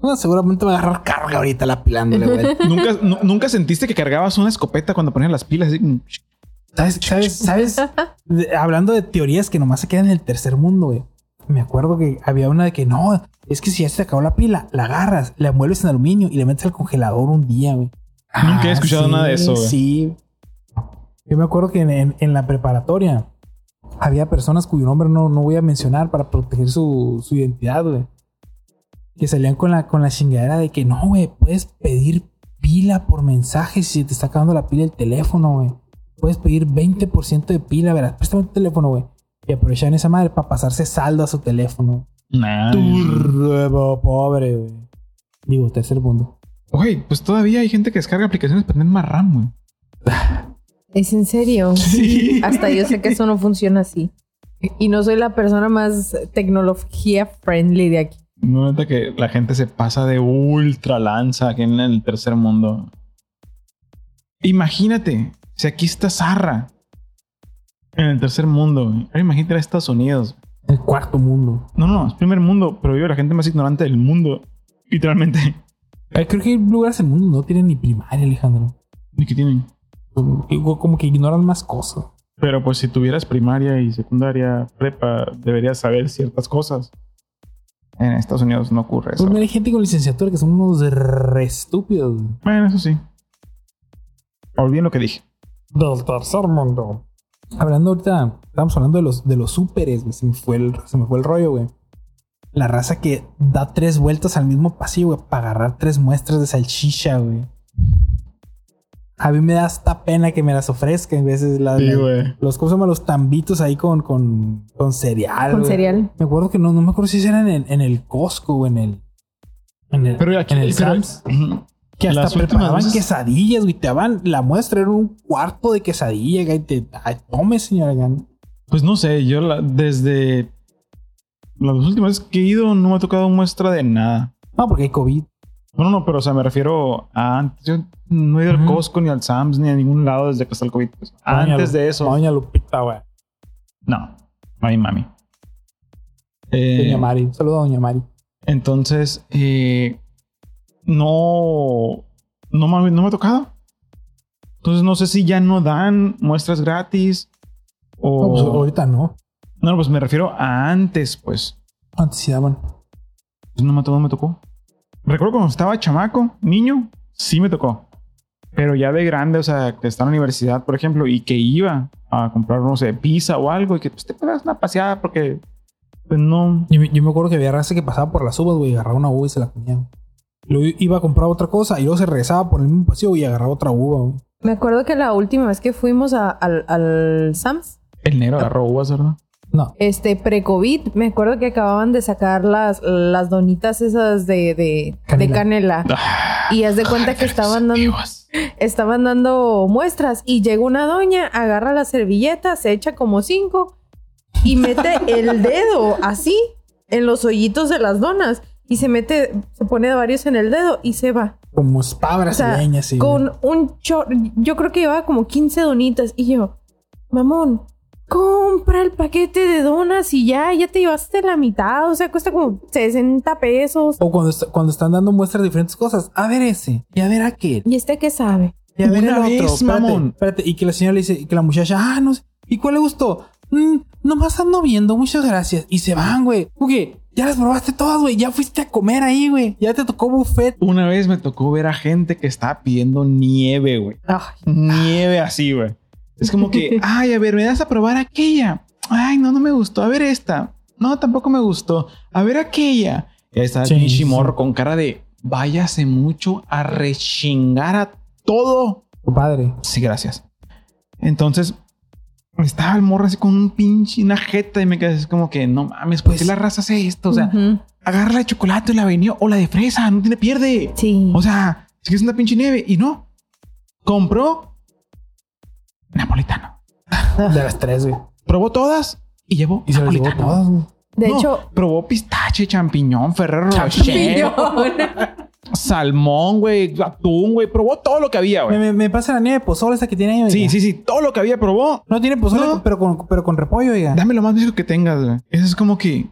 No, seguramente va a agarrar carga ahorita la pila dándole vueltas. ¿Nunca, nu- ¿Nunca sentiste que cargabas una escopeta cuando ponías las pilas? Así, ¿Sabes? ¿Sabes? Hablando de teorías que nomás se quedan en el tercer mundo, güey. Me acuerdo que había una de que no, es que si ya se te acabó la pila, la agarras, la envuelves en aluminio y le metes al congelador un día, güey. Nunca he escuchado nada de eso, güey. Sí. Yo me acuerdo que en, en- en la preparatoria había personas cuyo nombre no, no voy a mencionar para proteger su, su identidad, güey. Que salían con la, con la chingadera de que no, güey, puedes pedir pila por mensaje si te está acabando la pila del teléfono, güey. Puedes pedir 20% de pila, verás, préstame tu teléfono, güey. Y aprovechan esa madre para pasarse saldo a su teléfono. Nah. Turbo, pobre, güey. Digo, tercer mundo. Güey, pues todavía hay gente que descarga aplicaciones para tener más RAM, güey. ¿Es en serio? Sí. Hasta yo sé que eso no funciona así. Y no soy la persona más tecnología friendly de aquí. No neta que la gente se pasa de ultra lanza aquí en el tercer mundo. Imagínate, si aquí está Zarra en el tercer mundo, güey. Ahora imagínate en Estados Unidos. El cuarto mundo. No, no, es primer mundo, pero yo la gente más ignorante del mundo. Literalmente. Creo que hay lugares en el mundo que no tienen ni primaria, Alejandro. ¿Y qué tienen? Como que- como que ignoran más cosas. Pero pues si tuvieras primaria y secundaria, prepa, deberías saber ciertas cosas. En Estados Unidos no ocurre eso. Pues hay gente con licenciatura que son unos re estúpidos. Bueno, eso sí. Olviden lo que dije. Del tercer mundo. Hablando ahorita, estamos hablando de los, de los súperes, güey. Se me fue el, se me fue el rollo, güey. La raza que da tres vueltas al mismo pasillo, güey, para agarrar tres muestras de salchicha, güey. A mí me da hasta pena que me las ofrezcan. A veces las, Sí, güey. los, ¿cómo se llama? Los tambitos ahí con, con, con cereal. Con güey. cereal. Me acuerdo que no, no me acuerdo si eran en, en el Costco o en el. En el, Pero aquí en el pero- Sam's. Que hasta Las preparaban veces- quesadillas, güey. Te daban la muestra, era un cuarto de quesadilla, güey. Te, ay, tome, señora. güey. Pues no sé, yo la- desde las últimas que he ido no me ha tocado muestra de nada. No, porque hay COVID. No, no, no, pero o sea, me refiero a antes. Yo no he ido al. Costco ni al Sam's ni a ningún lado desde que está el COVID. pues. Antes Lu- de eso. Doña Lupita, güey. No, mami, mami. Eh, Doña Mari. Un saludo a Doña Mari. Entonces, eh, no, no me, no me ha tocado. Entonces, no sé si ya no dan muestras gratis o... No, pues, ahorita no. No, pues me refiero a antes, pues. Antes sí daban. Pues no me, no me tocó. Recuerdo cuando estaba chamaco, niño, sí me tocó. Pero ya de grande, o sea, que está en la universidad, por ejemplo, y que iba a comprar, no sé, pizza o algo, y que pues, te pegas una paseada porque, pues no. Yo, me- yo me acuerdo que había raza que pasaba por las uvas, güey. Agarraba una uva y se la comía. Luego iba a comprar otra cosa y luego se regresaba por el mismo pasillo y agarraba otra uva, güey. Me acuerdo que la última vez que fuimos a- al, al Sam's, El negro agarró uvas, ¿verdad? No. este pre-COVID, me acuerdo que acababan de sacar las, las donitas esas de, de, Canela. de canela. Ah, Y haz de cuenta que estaban dando, Dios. estaban dando muestras y llega una doña, agarra la servilleta, se echa como cinco y mete el dedo así en los hoyitos de las donas y se mete, se pone varios en el dedo y se va. Como O sea, brasileña, sí. güey. con un chor... Yo creo que llevaba como 15 donitas y yo, mamón, compra el paquete de donas y ya, ya te llevaste la mitad, o sea, cuesta como 60 pesos. O cuando, cuando están dando muestras de diferentes cosas. A ver ese. Y a ver aquel. ¿Y este qué sabe? Y a ver Una el vez, otro. Espérate, mamón. espérate. Y que la señora le dice, y que la muchacha, ah, no sé. ¿Y cuál le gustó? "Mm, nomás ando viendo, muchas gracias. Y se van, güey. Ok, ya las probaste todas, güey. Ya fuiste a comer ahí, güey. Ya te tocó buffet. Una vez me tocó ver a gente que estaba pidiendo nieve, güey. Nieve así, güey. Es como que, ay, a ver, ¿me das a probar aquella? Ay, no, no me gustó. A ver esta. No, tampoco me gustó. A ver aquella. Y ahí está Sí, morro con cara de, váyase mucho a rechingar a todo. Padre. Sí, gracias. Entonces, estaba el morro así con un pinche, una jeta y me quedé así como que, no mames, ¿por qué Pues- la raza hace esto? O sea, agarra la de chocolate, la vainilla o la de fresa, no tiene pierde. Sí. O sea, si quieres una pinche nieve y no. Compró napolitano. De las tres, güey. Probó todas Y llevó Y se las llevó napolitano. todas, güey. De No, hecho, probó pistache, champiñón, Ferrero Rocher, champiñón. Salmón, güey, atún, güey. Probó todo lo que había, Me, güey. me- me pasa la nieve de pozole esa que tiene ahí, oiga. Sí, sí, sí. Todo lo que había probó. No tiene pozole, No. pero, con, pero con repollo, oiga. Dame lo más viejo que tengas, güey. Eso es como que...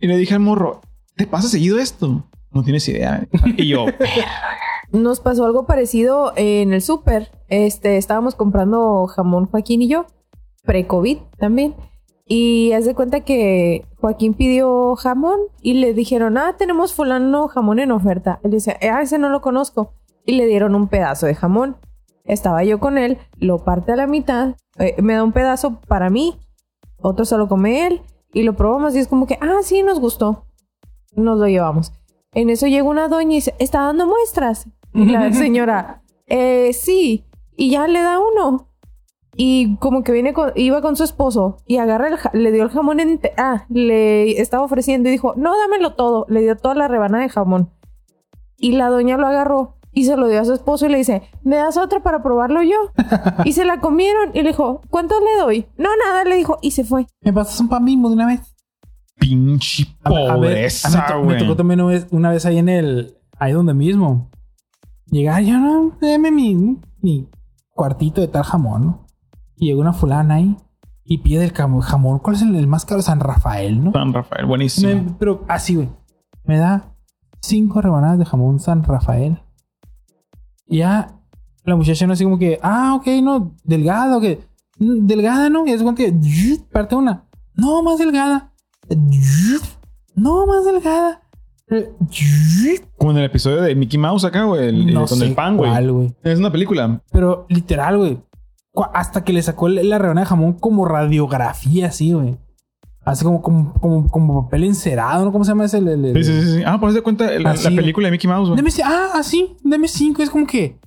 Y le dije al morro, ¿te pasa seguido esto? No tienes idea. Y yo, nos pasó algo parecido en el súper. Este, estábamos comprando jamón Joaquín y yo, pre-COVID también. Y haz de cuenta que Joaquín pidió jamón y le dijeron, ah, tenemos fulano jamón en oferta. Él dice, ah, ese no lo conozco. Y le dieron un pedazo de jamón. Estaba yo con él, lo parte a la mitad, eh, me da un pedazo para mí, otro se lo come él y lo probamos y es como que, ah, sí, nos gustó. Nos lo llevamos. En eso llega una doña y dice, ¿está dando muestras? Y la señora, eh, sí. Y ya le da uno. Y como que viene con, iba con su esposo y agarra el, le dio el jamón en, ah, le estaba ofreciendo y dijo, no, dámelo todo. Le dio toda la rebanada de jamón. Y la doña lo agarró y se lo dio a su esposo y le dice, ¿me das otra para probarlo yo? y se la comieron y le dijo, ¿cuánto le doy? No, nada, le dijo y se fue. Me pasas un pan bimbo de una vez. pinche A ver, a ver, a mí pobreza, me to- me, güey. tocó también una vez, una vez ahí en el... Ahí donde mismo. Llegar, ya no, deme mi, mi cuartito de tal jamón, ¿no? Y llega una fulana ahí y pide el jamón. ¿Cuál es el, el más caro? San Rafael, ¿no? San Rafael, buenísimo. Me- pero así, güey. Me da cinco rebanadas de jamón San Rafael. Y ya la muchacha no así como que, ah, ok, no, delgada, ok. Mm, Delgada, ¿no? Y es como que, parte una. No, más delgada. No, más delgada. Como en el episodio de Mickey Mouse acá, güey. el- No con sé el pan, güey. Es una película. Pero literal, güey. Hasta que le sacó la rebanada de jamón como radiografía, así, güey. Así como, como, como, como papel encerado, ¿no? ¿Cómo se llama ese? El- el- el- Sí, sí, sí. sí. Ah, por eso cuenta el- la, Así, película de Mickey Mouse, güey. Ah, así, deme cinco. Es como que,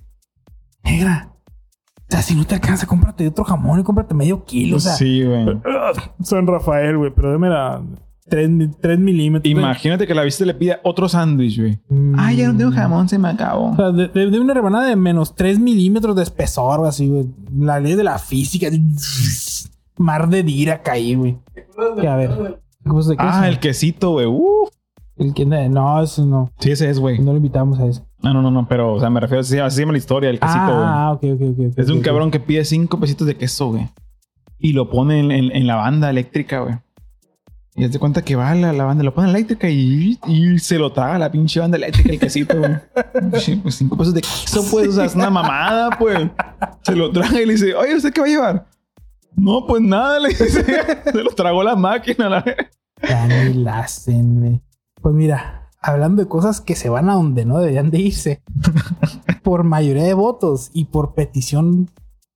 negra. O sea, si no te alcanza, cómprate otro jamón y cómprate medio kilo. O sea, Sí, güey. San Rafael, güey, pero deme la 3, milímetros. Imagínate que la visita le pida otro sándwich, güey. Mm. Ah, ya no tengo jamón, se me acabó. O sea, de, de- de una rebanada de menos 3 milímetros de espesor, así, güey. La ley de la física. Mar de dira caí, güey. Que a ver. ¿qué cosa Ah, es? el quesito, güey. Uf. El que no, eso no. Sí, ese es, güey. No lo invitamos a ese. No, no, no, no. Pero, o sea, me refiero, así, así se llama la historia, el quesito, güey. Ah, ah, ok, ok, ok. Es de un cabrón que pide cinco pesitos de queso, güey. Y lo pone en, en- en la banda eléctrica, güey. Y de cuenta que va la, la banda, lo pone eléctrica y, y se lo traga la pinche banda eléctrica, el quesito, pues cinco pesos de queso, pues, o sea, es una mamada, pues. Se lo traga y le dice, oye, ¿usted qué va a llevar? No, pues nada, le dice. Se lo tragó la máquina, la güey. Pues mira, hablando de cosas que se van a donde no deberían de irse, por mayoría de votos y por petición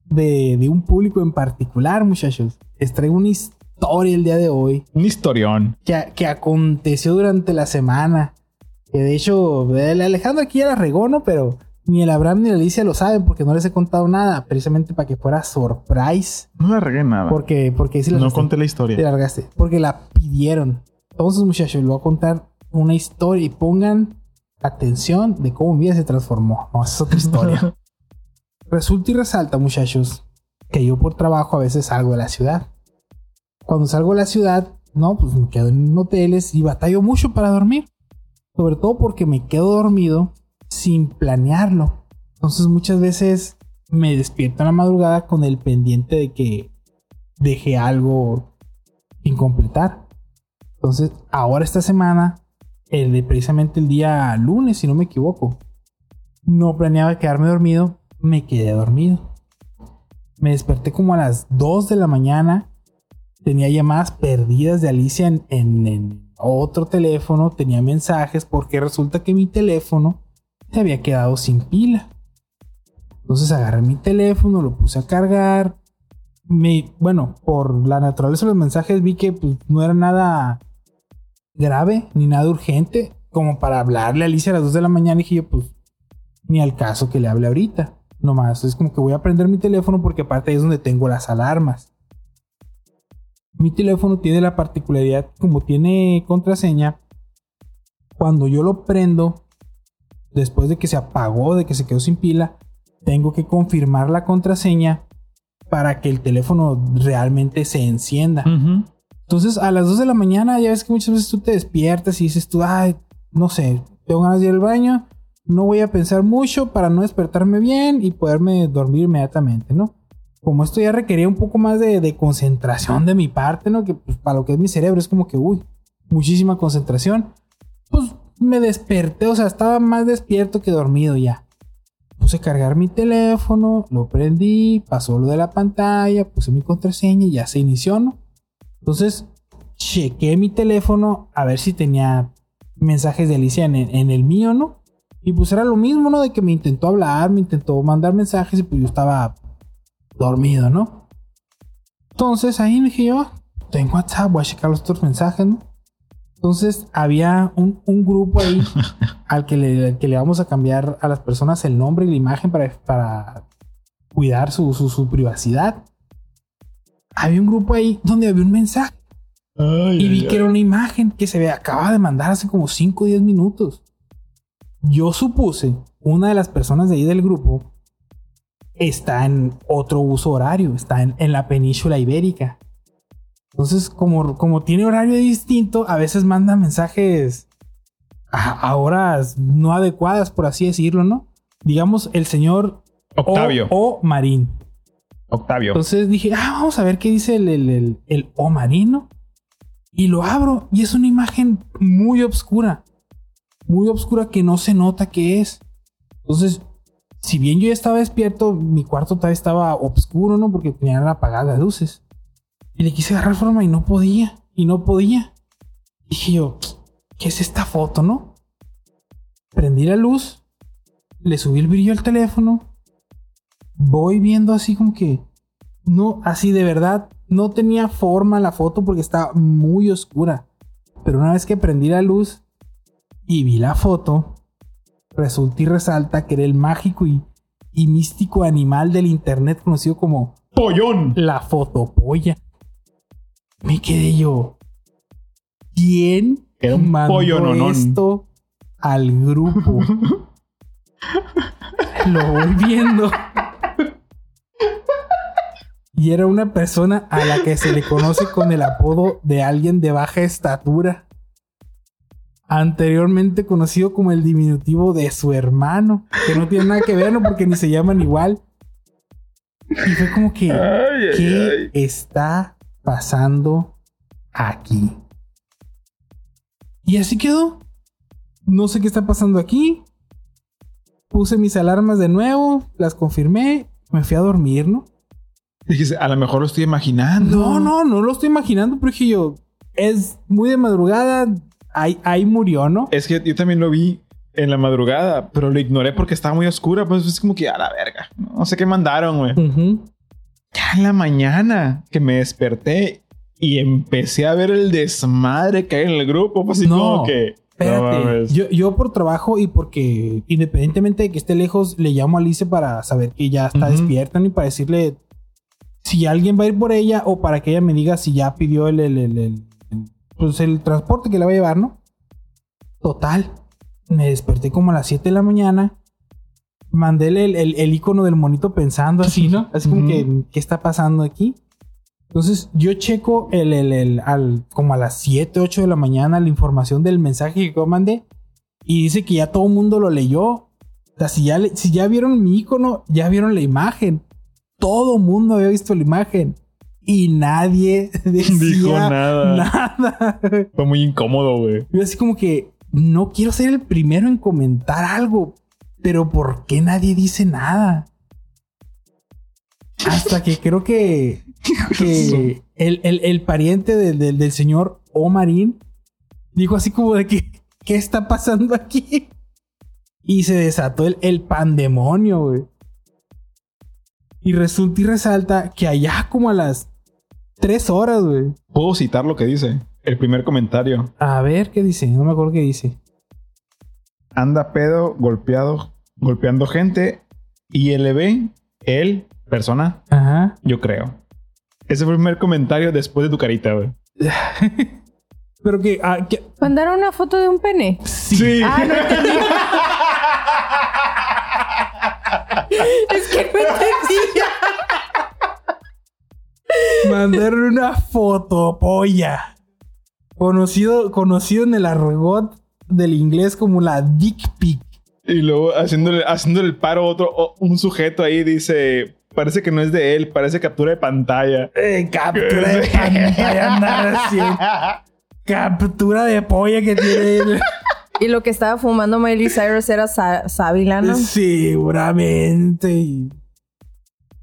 de, de un público en particular, muchachos, les traigo una historia el día de hoy Un historión. que, que aconteció durante la semana. Que de hecho, el Alejandro aquí ya la regó, ¿no? Pero ni el Abraham ni la Alicia lo saben porque no les he contado nada, precisamente para que fuera surprise. No le regué nada. Porque, porque la no gasté. conté la Te historia. largaste. Porque la pidieron. Entonces, muchachos, les voy a contar una historia y pongan atención de cómo mi vida se transformó. No, esa es otra historia. Resulta y resalta, muchachos, que yo por trabajo a veces salgo de la ciudad. Cuando salgo de la ciudad, no, pues me quedo en hoteles y batallo mucho para dormir. Sobre todo porque me quedo dormido sin planearlo. Entonces muchas veces me despierto en la madrugada con el pendiente de que dejé algo sin completar. Entonces, ahora esta semana, el de precisamente el día lunes, si no me equivoco, no planeaba quedarme dormido, me quedé dormido. Me desperté como a las 2 de la mañana. Tenía llamadas perdidas de Alicia en, otro teléfono. Tenía mensajes porque resulta que mi teléfono se había quedado sin pila. Entonces agarré mi teléfono, lo puse a cargar. Me, bueno, por la naturaleza de los mensajes vi que pues, no era nada grave ni nada urgente como para hablarle a Alicia a las 2 de la mañana. Y dije yo, pues, ni al caso que le hable ahorita. Nomás, es como que voy a prender mi teléfono porque aparte ahí es donde tengo las alarmas. Mi teléfono tiene la particularidad, como tiene contraseña, cuando yo lo prendo, después de que se apagó, de que se quedó sin pila, tengo que confirmar la contraseña para que el teléfono realmente se encienda. Entonces, a las 2 de la mañana, ya ves que muchas veces tú te despiertas y dices tú, ay, no sé, tengo ganas de ir al baño, no voy a pensar mucho para no despertarme bien y poderme dormir inmediatamente, ¿no? Como esto ya requería un poco más de, de concentración de mi parte, ¿no? Que pues, para lo que es mi cerebro es como que, uy, muchísima concentración. Pues me desperté, o sea, estaba más despierto que dormido ya. Puse a cargar mi teléfono, lo prendí, pasó lo de la pantalla, puse mi contraseña y ya se inició, ¿no? Entonces, chequé mi teléfono a ver si tenía mensajes de Alicia en, en el mío, ¿no? Y pues era lo mismo, ¿no? De que me intentó hablar, me intentó mandar mensajes y pues yo estaba dormido, ¿no? Entonces ahí dije yo, tengo WhatsApp, voy a checar los otros mensajes, ¿no? Entonces había un, un grupo ahí al que, le, al que le vamos a cambiar a las personas el nombre y la imagen para, para cuidar su, su, su privacidad. Había un grupo ahí donde había un mensaje y vi que era una imagen que se ve, acaba de mandar hace como 5 o 10 minutos. Yo supuse, una de las personas de ahí del grupo está en otro uso horario, está en, en la península ibérica. Entonces, como, como tiene horario distinto, a veces manda mensajes a, a horas no adecuadas, por así decirlo, ¿no? Digamos, el señor Octavio. O, o Marín. Octavio. Entonces dije, ah, vamos a ver qué dice el, el, el, el O marino. Y lo abro y es una imagen muy oscura. Muy oscura que no se nota que es. Entonces, si bien yo ya estaba despierto, mi cuarto todavía estaba oscuro, ¿no? Porque tenían apagadas las luces. Y le quise agarrar forma y no podía. Y no podía. Dije yo, ¿qué es esta foto, no? Prendí la luz. Le subí el brillo al teléfono voy viendo así como que no, así de verdad, no tenía forma la foto porque estaba muy oscura. Pero una vez que prendí la luz y vi la foto, resulta y resalta que era el mágico y, y místico animal del internet conocido como Pollón. la fotopolla. Me quedé yo. ¿Quién Era un mandó pollo nonón. esto al grupo? Lo voy viendo. Y era una persona a la que se le conoce con el apodo de alguien de baja estatura. Anteriormente conocido como el diminutivo de su hermano. Que no tiene nada que ver, ¿no? Porque ni se llaman igual. Y fue como que, Ay, ay, ¿qué ay. está pasando aquí? Y así quedó. No sé qué está pasando aquí. Puse mis alarmas de nuevo, las confirmé, me fui a dormir, ¿no? Dijiste, a lo mejor lo estoy imaginando. No, no, no lo estoy imaginando, pero dije yo, es muy de madrugada, ahí, ahí murió, ¿no? Es que yo también lo vi en la madrugada, pero lo ignoré porque estaba muy oscura. Pues es como que a la verga. No sé qué mandaron, güey. Ujú. Ya en la mañana que me desperté y empecé a ver el desmadre que hay en el grupo, pues así No, como que. no Espérate, mames. yo, yo por trabajo y porque independientemente de que esté lejos, le llamo a Alice para saber que ya está Ujú. despierta ¿no? y para decirle si alguien va a ir por ella o para que ella me diga si ya pidió el, el- el- el- pues el transporte que la va a llevar, ¿no? Total, me desperté como a las 7 de la mañana, mandé el, el, el icono del monito pensando así, ¿no? Así como que, ¿qué está pasando aquí? Entonces yo checo el, el, el- al, como a las 7, 8 de la mañana la información del mensaje que yo mandé y dice que ya todo el mundo lo leyó. O sea, si ya, le- si ya vieron mi icono, ya vieron la imagen. Todo el mundo había visto la imagen y nadie decía Dijo nada. nada. Fue muy incómodo, güey. Yo así como que no quiero ser el primero en comentar algo, pero ¿por qué nadie dice nada? Hasta que creo que, que el, el- el pariente del, del- del señor Omarín dijo así como de que, ¿qué está pasando aquí? Y se desató el, el pandemonio, güey. Y resulta y resalta que allá como a las tres horas, güey. Puedo citar lo que dice. El primer comentario. A ver qué dice, no me acuerdo qué dice. Anda pedo, golpeado, golpeando gente. Y LB, él, persona, Ajá. yo creo. Ese fue el primer comentario después de tu carita, güey. Pero que, ah, que- Mandaron una foto de un pene. Sí. Ah, no entendí. es que no entendía. Mandaron una fotopolla. Conocido, conocido en el argot del inglés como la dick pic. Y luego haciéndole, haciéndole el paro otro, un sujeto ahí dice, parece que no es de él, parece captura de pantalla. Eh, captura de pantalla, narración. Captura de polla que tiene él. Y lo que estaba fumando Miley Cyrus era sa- sábila, ¿no? Seguramente.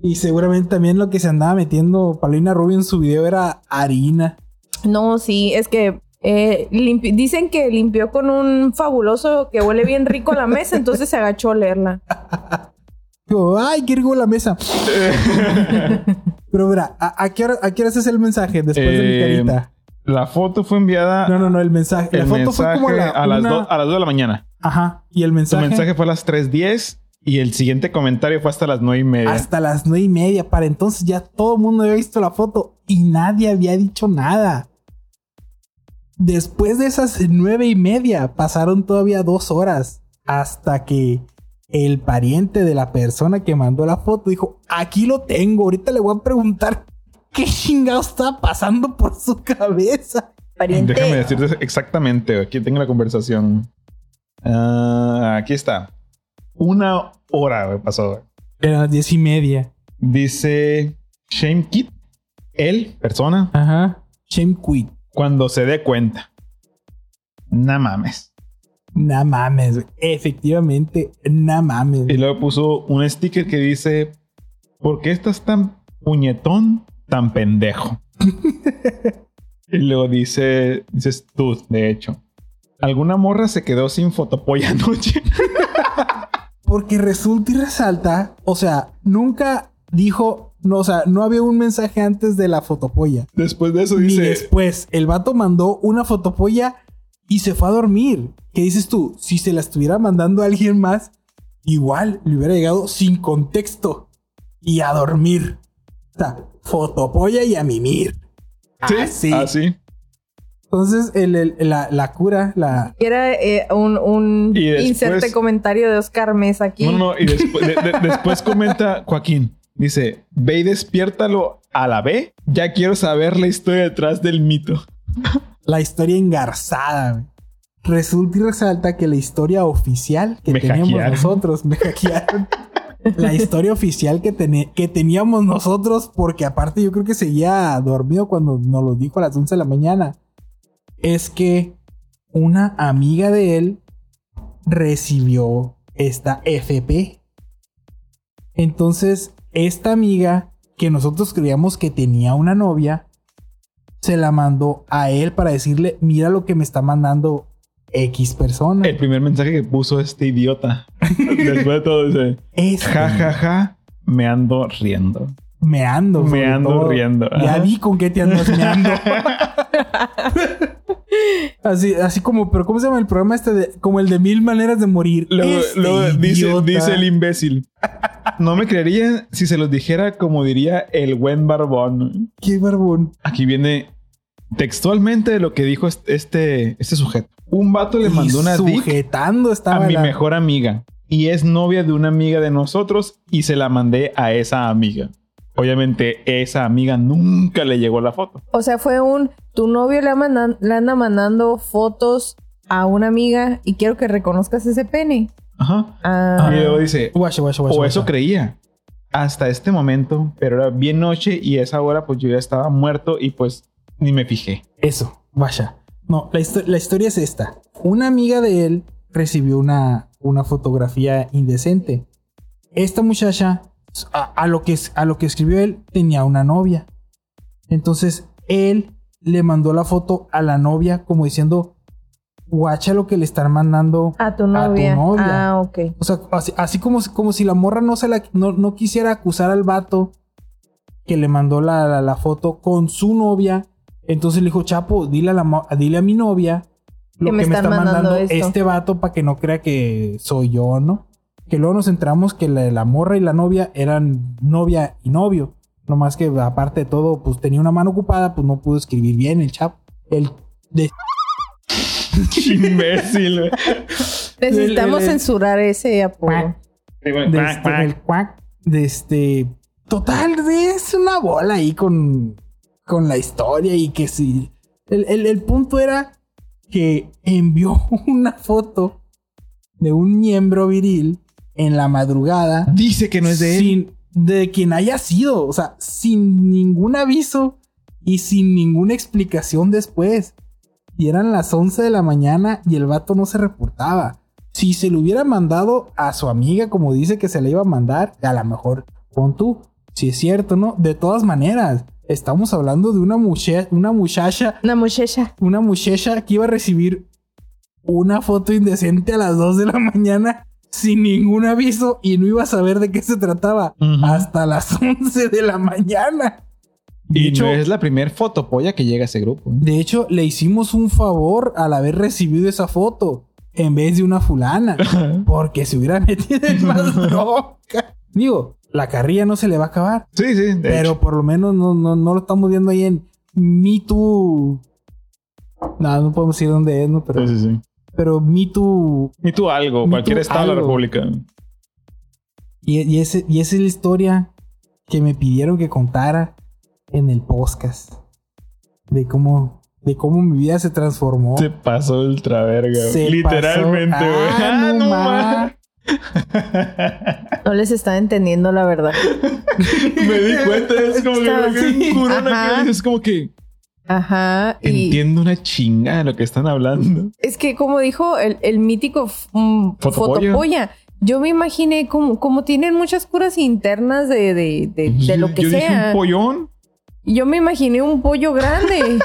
Y, seguramente también lo que se andaba metiendo Paulina Rubio en su video era harina. No, sí, es que eh, dicen que limpió con un fabuloso que huele bien rico la mesa, entonces se agachó a. Digo, ay, qué rico la mesa. Pero mira, ¿a, a qué hora, ¿a qué hora es el mensaje después de mi Eh, carita? La foto fue enviada No, no, no, el mensaje. el la foto fue como a, la a, las una- do- a las 2 de la mañana. Ajá. Y el mensaje, mensaje fue a las 3.10 y el siguiente comentario fue hasta las 9 y media. hasta las nueve y media. Para entonces ya todo el mundo había visto la foto y nadie había dicho nada. Después de esas nueve y media pasaron todavía dos horas hasta que el pariente de la persona que mandó la foto dijo, aquí lo tengo, ahorita le voy a preguntar qué chingado está pasando por su cabeza. Pariente. Déjame decirte exactamente. Aquí tengo la conversación. Ah, aquí está. Una hora güey, pasó. güey. Las diez y media. Dice Shame Kit, él, persona, Ajá. Shame quit. cuando se dé cuenta. No mames. No mames, güey. efectivamente, no mames. Y luego puso un sticker que dice: ¿Por qué estás tan puñetón, tan pendejo? y luego dice: Dices tú, de hecho. ¿Alguna morra se quedó sin fotopolla anoche? Porque resulta y resalta, o sea, nunca dijo, no, o sea, no había un mensaje antes de la fotopolla. Después de eso Ni dice: después, el vato mandó una fotopolla y se fue a dormir. ¿Qué dices tú? Si se la estuviera mandando a alguien más, igual le hubiera llegado sin contexto y a dormir. O sea, fotopolla y a mimir. Sí, Así. así. Entonces, el- el- la, la cura, la, Era eh, un, un Y después- inserte comentario de Oscar Mesa aquí. No, no, y después, de- de- después comenta Joaquín. Dice, ve y despiértalo a la B. Ya quiero saber la historia detrás del mito. la historia engarzada. güey. Resulta y resalta que la historia oficial que Me teníamos hackearon. nosotros, me hackearon. la historia oficial que teníamos nosotros, porque aparte yo creo que seguía dormido cuando nos lo dijo a las 11 de la mañana, es que una amiga de él recibió esta FP. Entonces, esta amiga que nosotros creíamos que tenía una novia, se la mandó a él para decirle, mira lo que me está mandando X persona. El primer mensaje que puso este idiota. Después de todo dice, Es ja, ja, ja, me ando riendo. me ando. Me ando todo. riendo. Ya vi con qué te andas meando. así, así como, pero ¿cómo se llama el programa este de, como el de mil maneras de morir? Luego, Este luego dice, dice el imbécil. No me creerían si se los dijera como diría el buen barbón. Qué barbón. Aquí viene textualmente lo que dijo este, este, este sujeto. Un vato le Y mandó una dick sujetando a mi la- mejor amiga. Y es novia de una amiga de nosotros y se la mandé a esa amiga. Obviamente esa amiga nunca le llegó la foto. O sea, fue un... Tu novio le, mandan- le anda mandando fotos a una amiga y quiero que reconozcas ese pene. Ajá. Ah, Y luego dice, Guacha, guacha, guacha, o eso creía. Hasta este momento, pero era bien noche y a esa hora pues yo ya estaba muerto y pues ni me fijé. Eso, vaya. No, la, histo- la historia es esta. Una amiga de él recibió una, una fotografía indecente. Esta muchacha, a, a lo que, a lo que escribió él, tenía una novia. Entonces, él le mandó la foto a la novia como diciendo, guacha lo que le están mandando a tu a tu novia. Ah, ok. O sea, así, así como, como si la morra no, se la, no, no quisiera acusar al vato que le mandó la, la- la foto con su novia. Entonces le dijo, Chapo, dile a, la, dile a mi novia lo Que que me está mandando mandando, esto". este vato para que no crea que soy yo, ¿no? Que luego nos enteramos que la, la morra y la novia eran novia y novio. Nomás que aparte de todo, pues tenía una mano ocupada, pues no pudo escribir bien el Chapo. El de Imbécil. Necesitamos censurar ese apodo. Este, el cuac de este total es una bola ahí con con la historia y que sí. El, el- el punto era que envió una foto de un miembro viril en la madrugada Dice que no es de él. sin de quien haya sido, o sea, sin ningún aviso y sin ninguna explicación después. Y eran las 11 de la mañana y el vato no se reportaba. Si se lo hubiera mandado a su amiga, como dice que se le iba a mandar, a lo mejor pon tú, si es cierto, ¿no? De todas maneras, estamos hablando de una, muche- una muchacha, Una muchacha. una muchacha que iba a recibir una foto indecente a las 2 de la mañana sin ningún aviso y no iba a saber de qué se trataba hasta las 11 de la mañana. De Y hecho, no es la primer fotopolla que llega a ese grupo. ¿eh? de hecho, le hicimos un favor al haber recibido esa foto en vez de una fulana, porque se hubiera metido en más bronca. Digo, la carrilla no se le va a acabar, Sí, sí. de pero hecho. por lo menos no, no, no lo estamos viendo ahí en Me Too. No, no podemos decir dónde es, ¿no? Pero, Sí, sí, sí. Pero Me Too Y tú algo, Ni cualquier tú estado de la. República. Y, y ese, y esa es la historia que me pidieron que contara en el podcast. De cómo, de cómo mi vida se transformó. Se pasó ultra verga. güey. Se Literalmente, pasó. güey. Ah, no ma. No les estaba entendiendo la verdad. Me di cuenta, es como que Estaba que así. acá, Es como que Ajá. Y entiendo una chinga de lo que están hablando. es que como dijo el, el mítico mm, Fotopolla. fotopolla, yo me imaginé como, como tienen muchas curas internas de, de, de, de lo que Yo dije sea. un pollón. Yo me imaginé un pollo grande.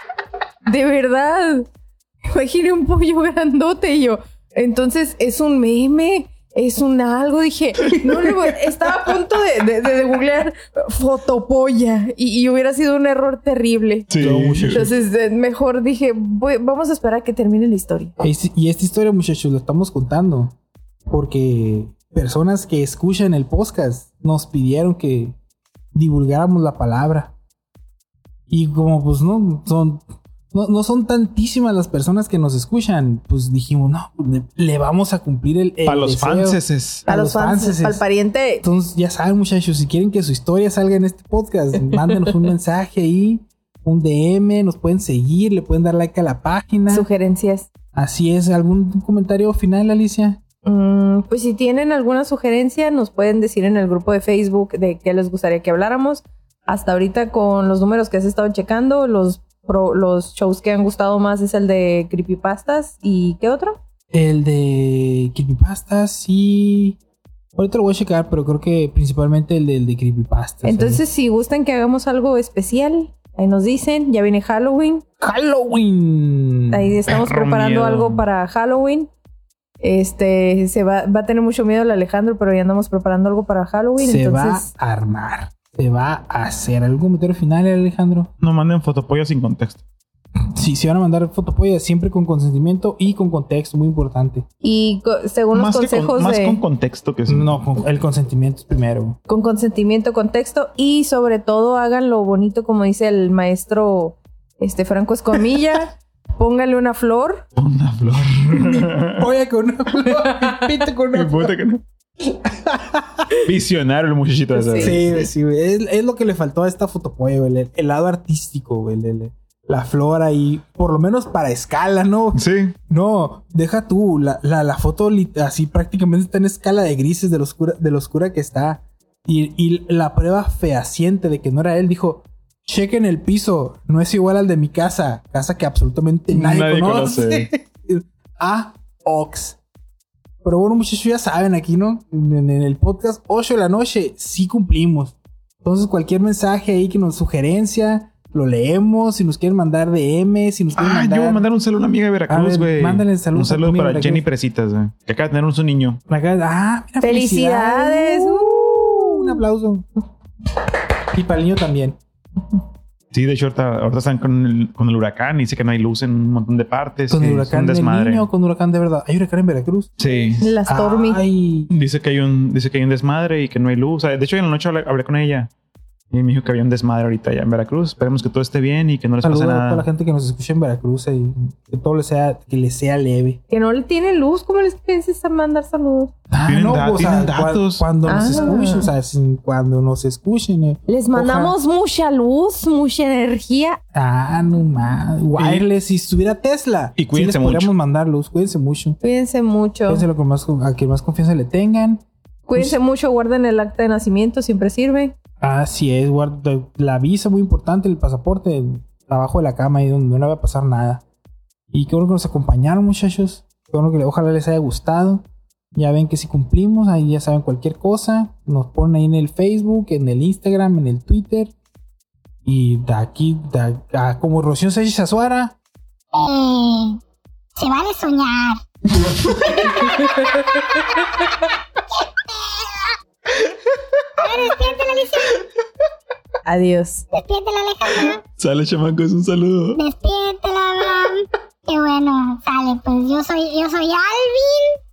de verdad. Imaginé un pollo grandote y yo. Entonces, es un meme. Es un algo. Dije, no voy- Estaba a punto de, de, de- de googlear fotopolla. Y, y hubiera sido un error terrible. Sí. Entonces, mejor dije, voy- vamos a esperar a que termine la historia. Es- y esta historia, muchachos, lo estamos contando porque personas que escuchan el podcast nos pidieron que divulgáramos la palabra. Y como pues no son no, no son tantísimas las personas que nos escuchan, pues dijimos, no, le, le vamos a cumplir el, el Para los fanses. A, A los los fans, fanses. al pariente. Entonces, ya saben, muchachos, si quieren que su historia salga en este podcast, mándenos un mensaje ahí, un DM, nos pueden seguir, le pueden dar like a la página. Sugerencias. Así es, ¿algún comentario final, Alicia? Mm, pues si tienen alguna sugerencia, nos pueden decir en el grupo de Facebook de qué les gustaría que habláramos. Hasta ahorita con los números que has estado checando, los, pro- los shows que han gustado más es el de Creepypastas y ¿qué otro? El de Creepypasta, sí. Ahorita lo voy a checar, pero creo que principalmente el del de Creepypasta. Entonces, si gustan que hagamos algo especial, ahí nos dicen, ya viene Halloween, Halloween. ahí estamos Perro preparando miedo. algo para Halloween. Este, se va, va a tener mucho miedo el Alejandro, pero ya andamos preparando algo para Halloween. Se entonces, va a armar. Se va a hacer. ¿Algún comentario final, Alejandro? No manden fotopollas sin contexto. Sí, se van a mandar fotopollas siempre con consentimiento y con contexto, muy importante. y co- según los Más, consejos con, más de... con contexto que sí. No, con- el consentimiento es primero. con consentimiento, contexto y sobre todo hagan lo bonito como dice el maestro este Franco Escomilla. Póngale una flor. Una flor. Oye, con una flor, pito con una no. Visionario el muchachito ese. Sí. Sí, sí, güey. Es, es lo que le faltó a esta fotopolla, güey. El, el lado artístico, güey. el- el- la flor ahí, por lo menos para escala, ¿no? Sí. No, deja tú. La, la, la foto así prácticamente está en escala de grises de lo oscura, de lo oscura que está. Y, y la prueba fehaciente de que no era él dijo: chequen el piso, no es igual al de mi casa. Casa que absolutamente nadie, Nadie conoce. A Ox. Pero bueno, muchachos, ya saben aquí, ¿no? En, en el podcast 8 de la noche sí cumplimos. Entonces, cualquier mensaje ahí que nos sugerencia, lo leemos. Si nos quieren mandar DM, si nos quieren Ah, mandar. yo voy a mandar un saludo a una amiga de Veracruz, ver, güey. mándale saludos Un saludo para Veracruz. Jenny Presitas, güey. Que acaba de tener un su niño. Acá- ah, mira, Felicidades. Uh, un aplauso. Y para el niño también. Sí, de hecho, ahorita, ahorita están con el, con el huracán y dice que no hay luz en un montón de partes. Con el huracán desmadre. niño o con huracán de verdad. Hay huracán en Veracruz. Sí. Las Stormy. Ay, Dice que hay un, dice que hay un desmadre y que no hay luz. O sea, de hecho, en la noche hablé, hablé con ella. Y me dijo que había un desmadre ahorita allá en Veracruz. Esperemos que todo esté bien y que no les Saludos pase a toda la nada. gente que nos escucha en Veracruz y que todo le sea, que le sea leve. Que no le tiene luz. ¿Cómo les piensas a mandar saludos? Ah, Tienen da- o sea, tienen cua- datos. Cuando nos Ah. escuchen, o sea, sin- cuando nos escuchen. eh. Les mandamos mucha luz, mucha energía. Ah, no más. Wireless, si estuviera Tesla. Y cuídense sí les podríamos mucho. mandar luz. Cuídense mucho. Cuídense mucho. Cuídense lo que más, a que más confianza le tengan. Cuídense mucho. Guarden el acta de nacimiento. Siempre sirve. Así es, guarda la visa muy importante, el pasaporte abajo de la cama y donde no le va a pasar nada. Y qué bueno que nos acompañaron, muchachos. Qué bueno que ojalá les haya gustado. Ya ven que si cumplimos, ahí ya saben cualquier cosa. Nos ponen ahí en el Facebook, en el Instagram, en el Twitter. Y de aquí, de, a- como Rocío Sánchez Azuara, Eh, se vale soñar. A ver, despiértela, Alicia. Adiós. Despiértela, Alejandra. Sale, chamacos, un saludo. Despiértela, Abraham. Qué bueno, sale. Pues yo soy, yo soy Alvin.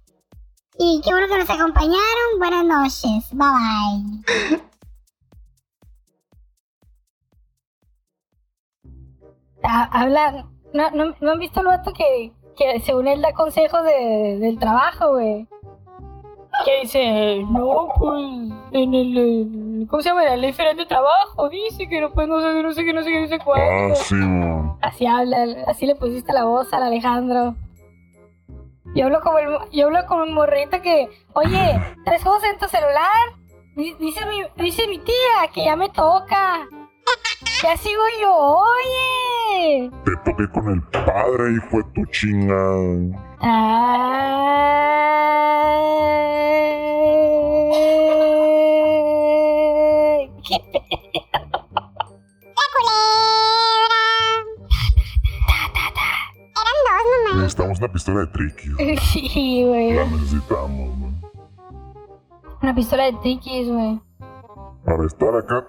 Y qué bueno que nos acompañaron. Buenas noches. Bye bye. Ah, habla, ¿no, no, no han visto el vato que, que según él da consejos de, del trabajo, güey? Que dice, no, pues, en el, el- ¿cómo se llama? La ley federal de trabajo, dice que no, pues, no sé, no sé qué, no sé qué, no sé cuánto. Ah, sí, man. Así habla, así le pusiste la voz al Alejandro. Yo hablo como el, yo hablo como un morrito que, oye, ¿traes juegos en tu celular? Di- Dice mi, dice mi tía que ya me toca. Ya sigo yo, oye. Te toqué con el padre, hijo de tu chingada. Ay, qué Eran dos nomás. Necesitamos una pistola de triquis. pe- Sí, güey. La necesitamos, man. Una pistola de triquis, güey. Para estar acá.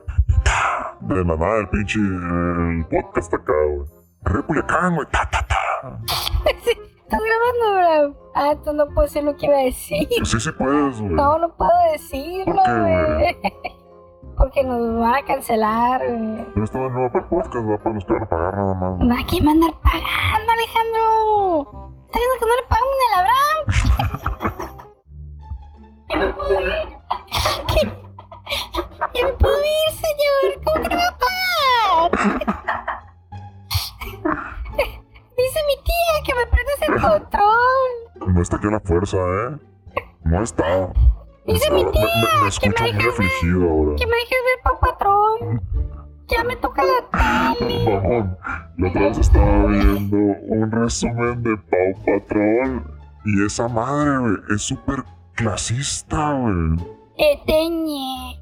De la nada, el pinche el podcast acá, güey. Repuliacán, güey. Ta, ta, ta. ¿Estás grabando, bro? Ah, entonces no puedo decir lo que iba a decir. Sí, sí puedes, güey. No, no puedo decirlo, ¿Por qué, güey. Porque nos van a cancelar, güey. Pero estaba nuevo para el podcast, va para los que van a pagar nada más. No hay que mandar pagando, Alejandro. ¿Estás viendo que no le pagamos ni me puedo ir. Ya me puedo ir, señor. ¿Cómo que no me va a pagar? Dice mi tía que me prendas el control. No está aquí la fuerza, ¿eh? No está. Dice mi me, tía me- me que me escucho muy afligido ahora. que me dejes ver pa' patrón. Ya me toca la tele. Mamón, la otra vez estaba viendo un resumen de Pau Patrol. Y esa madre, güey, es súper clasista, güey. Eteñe.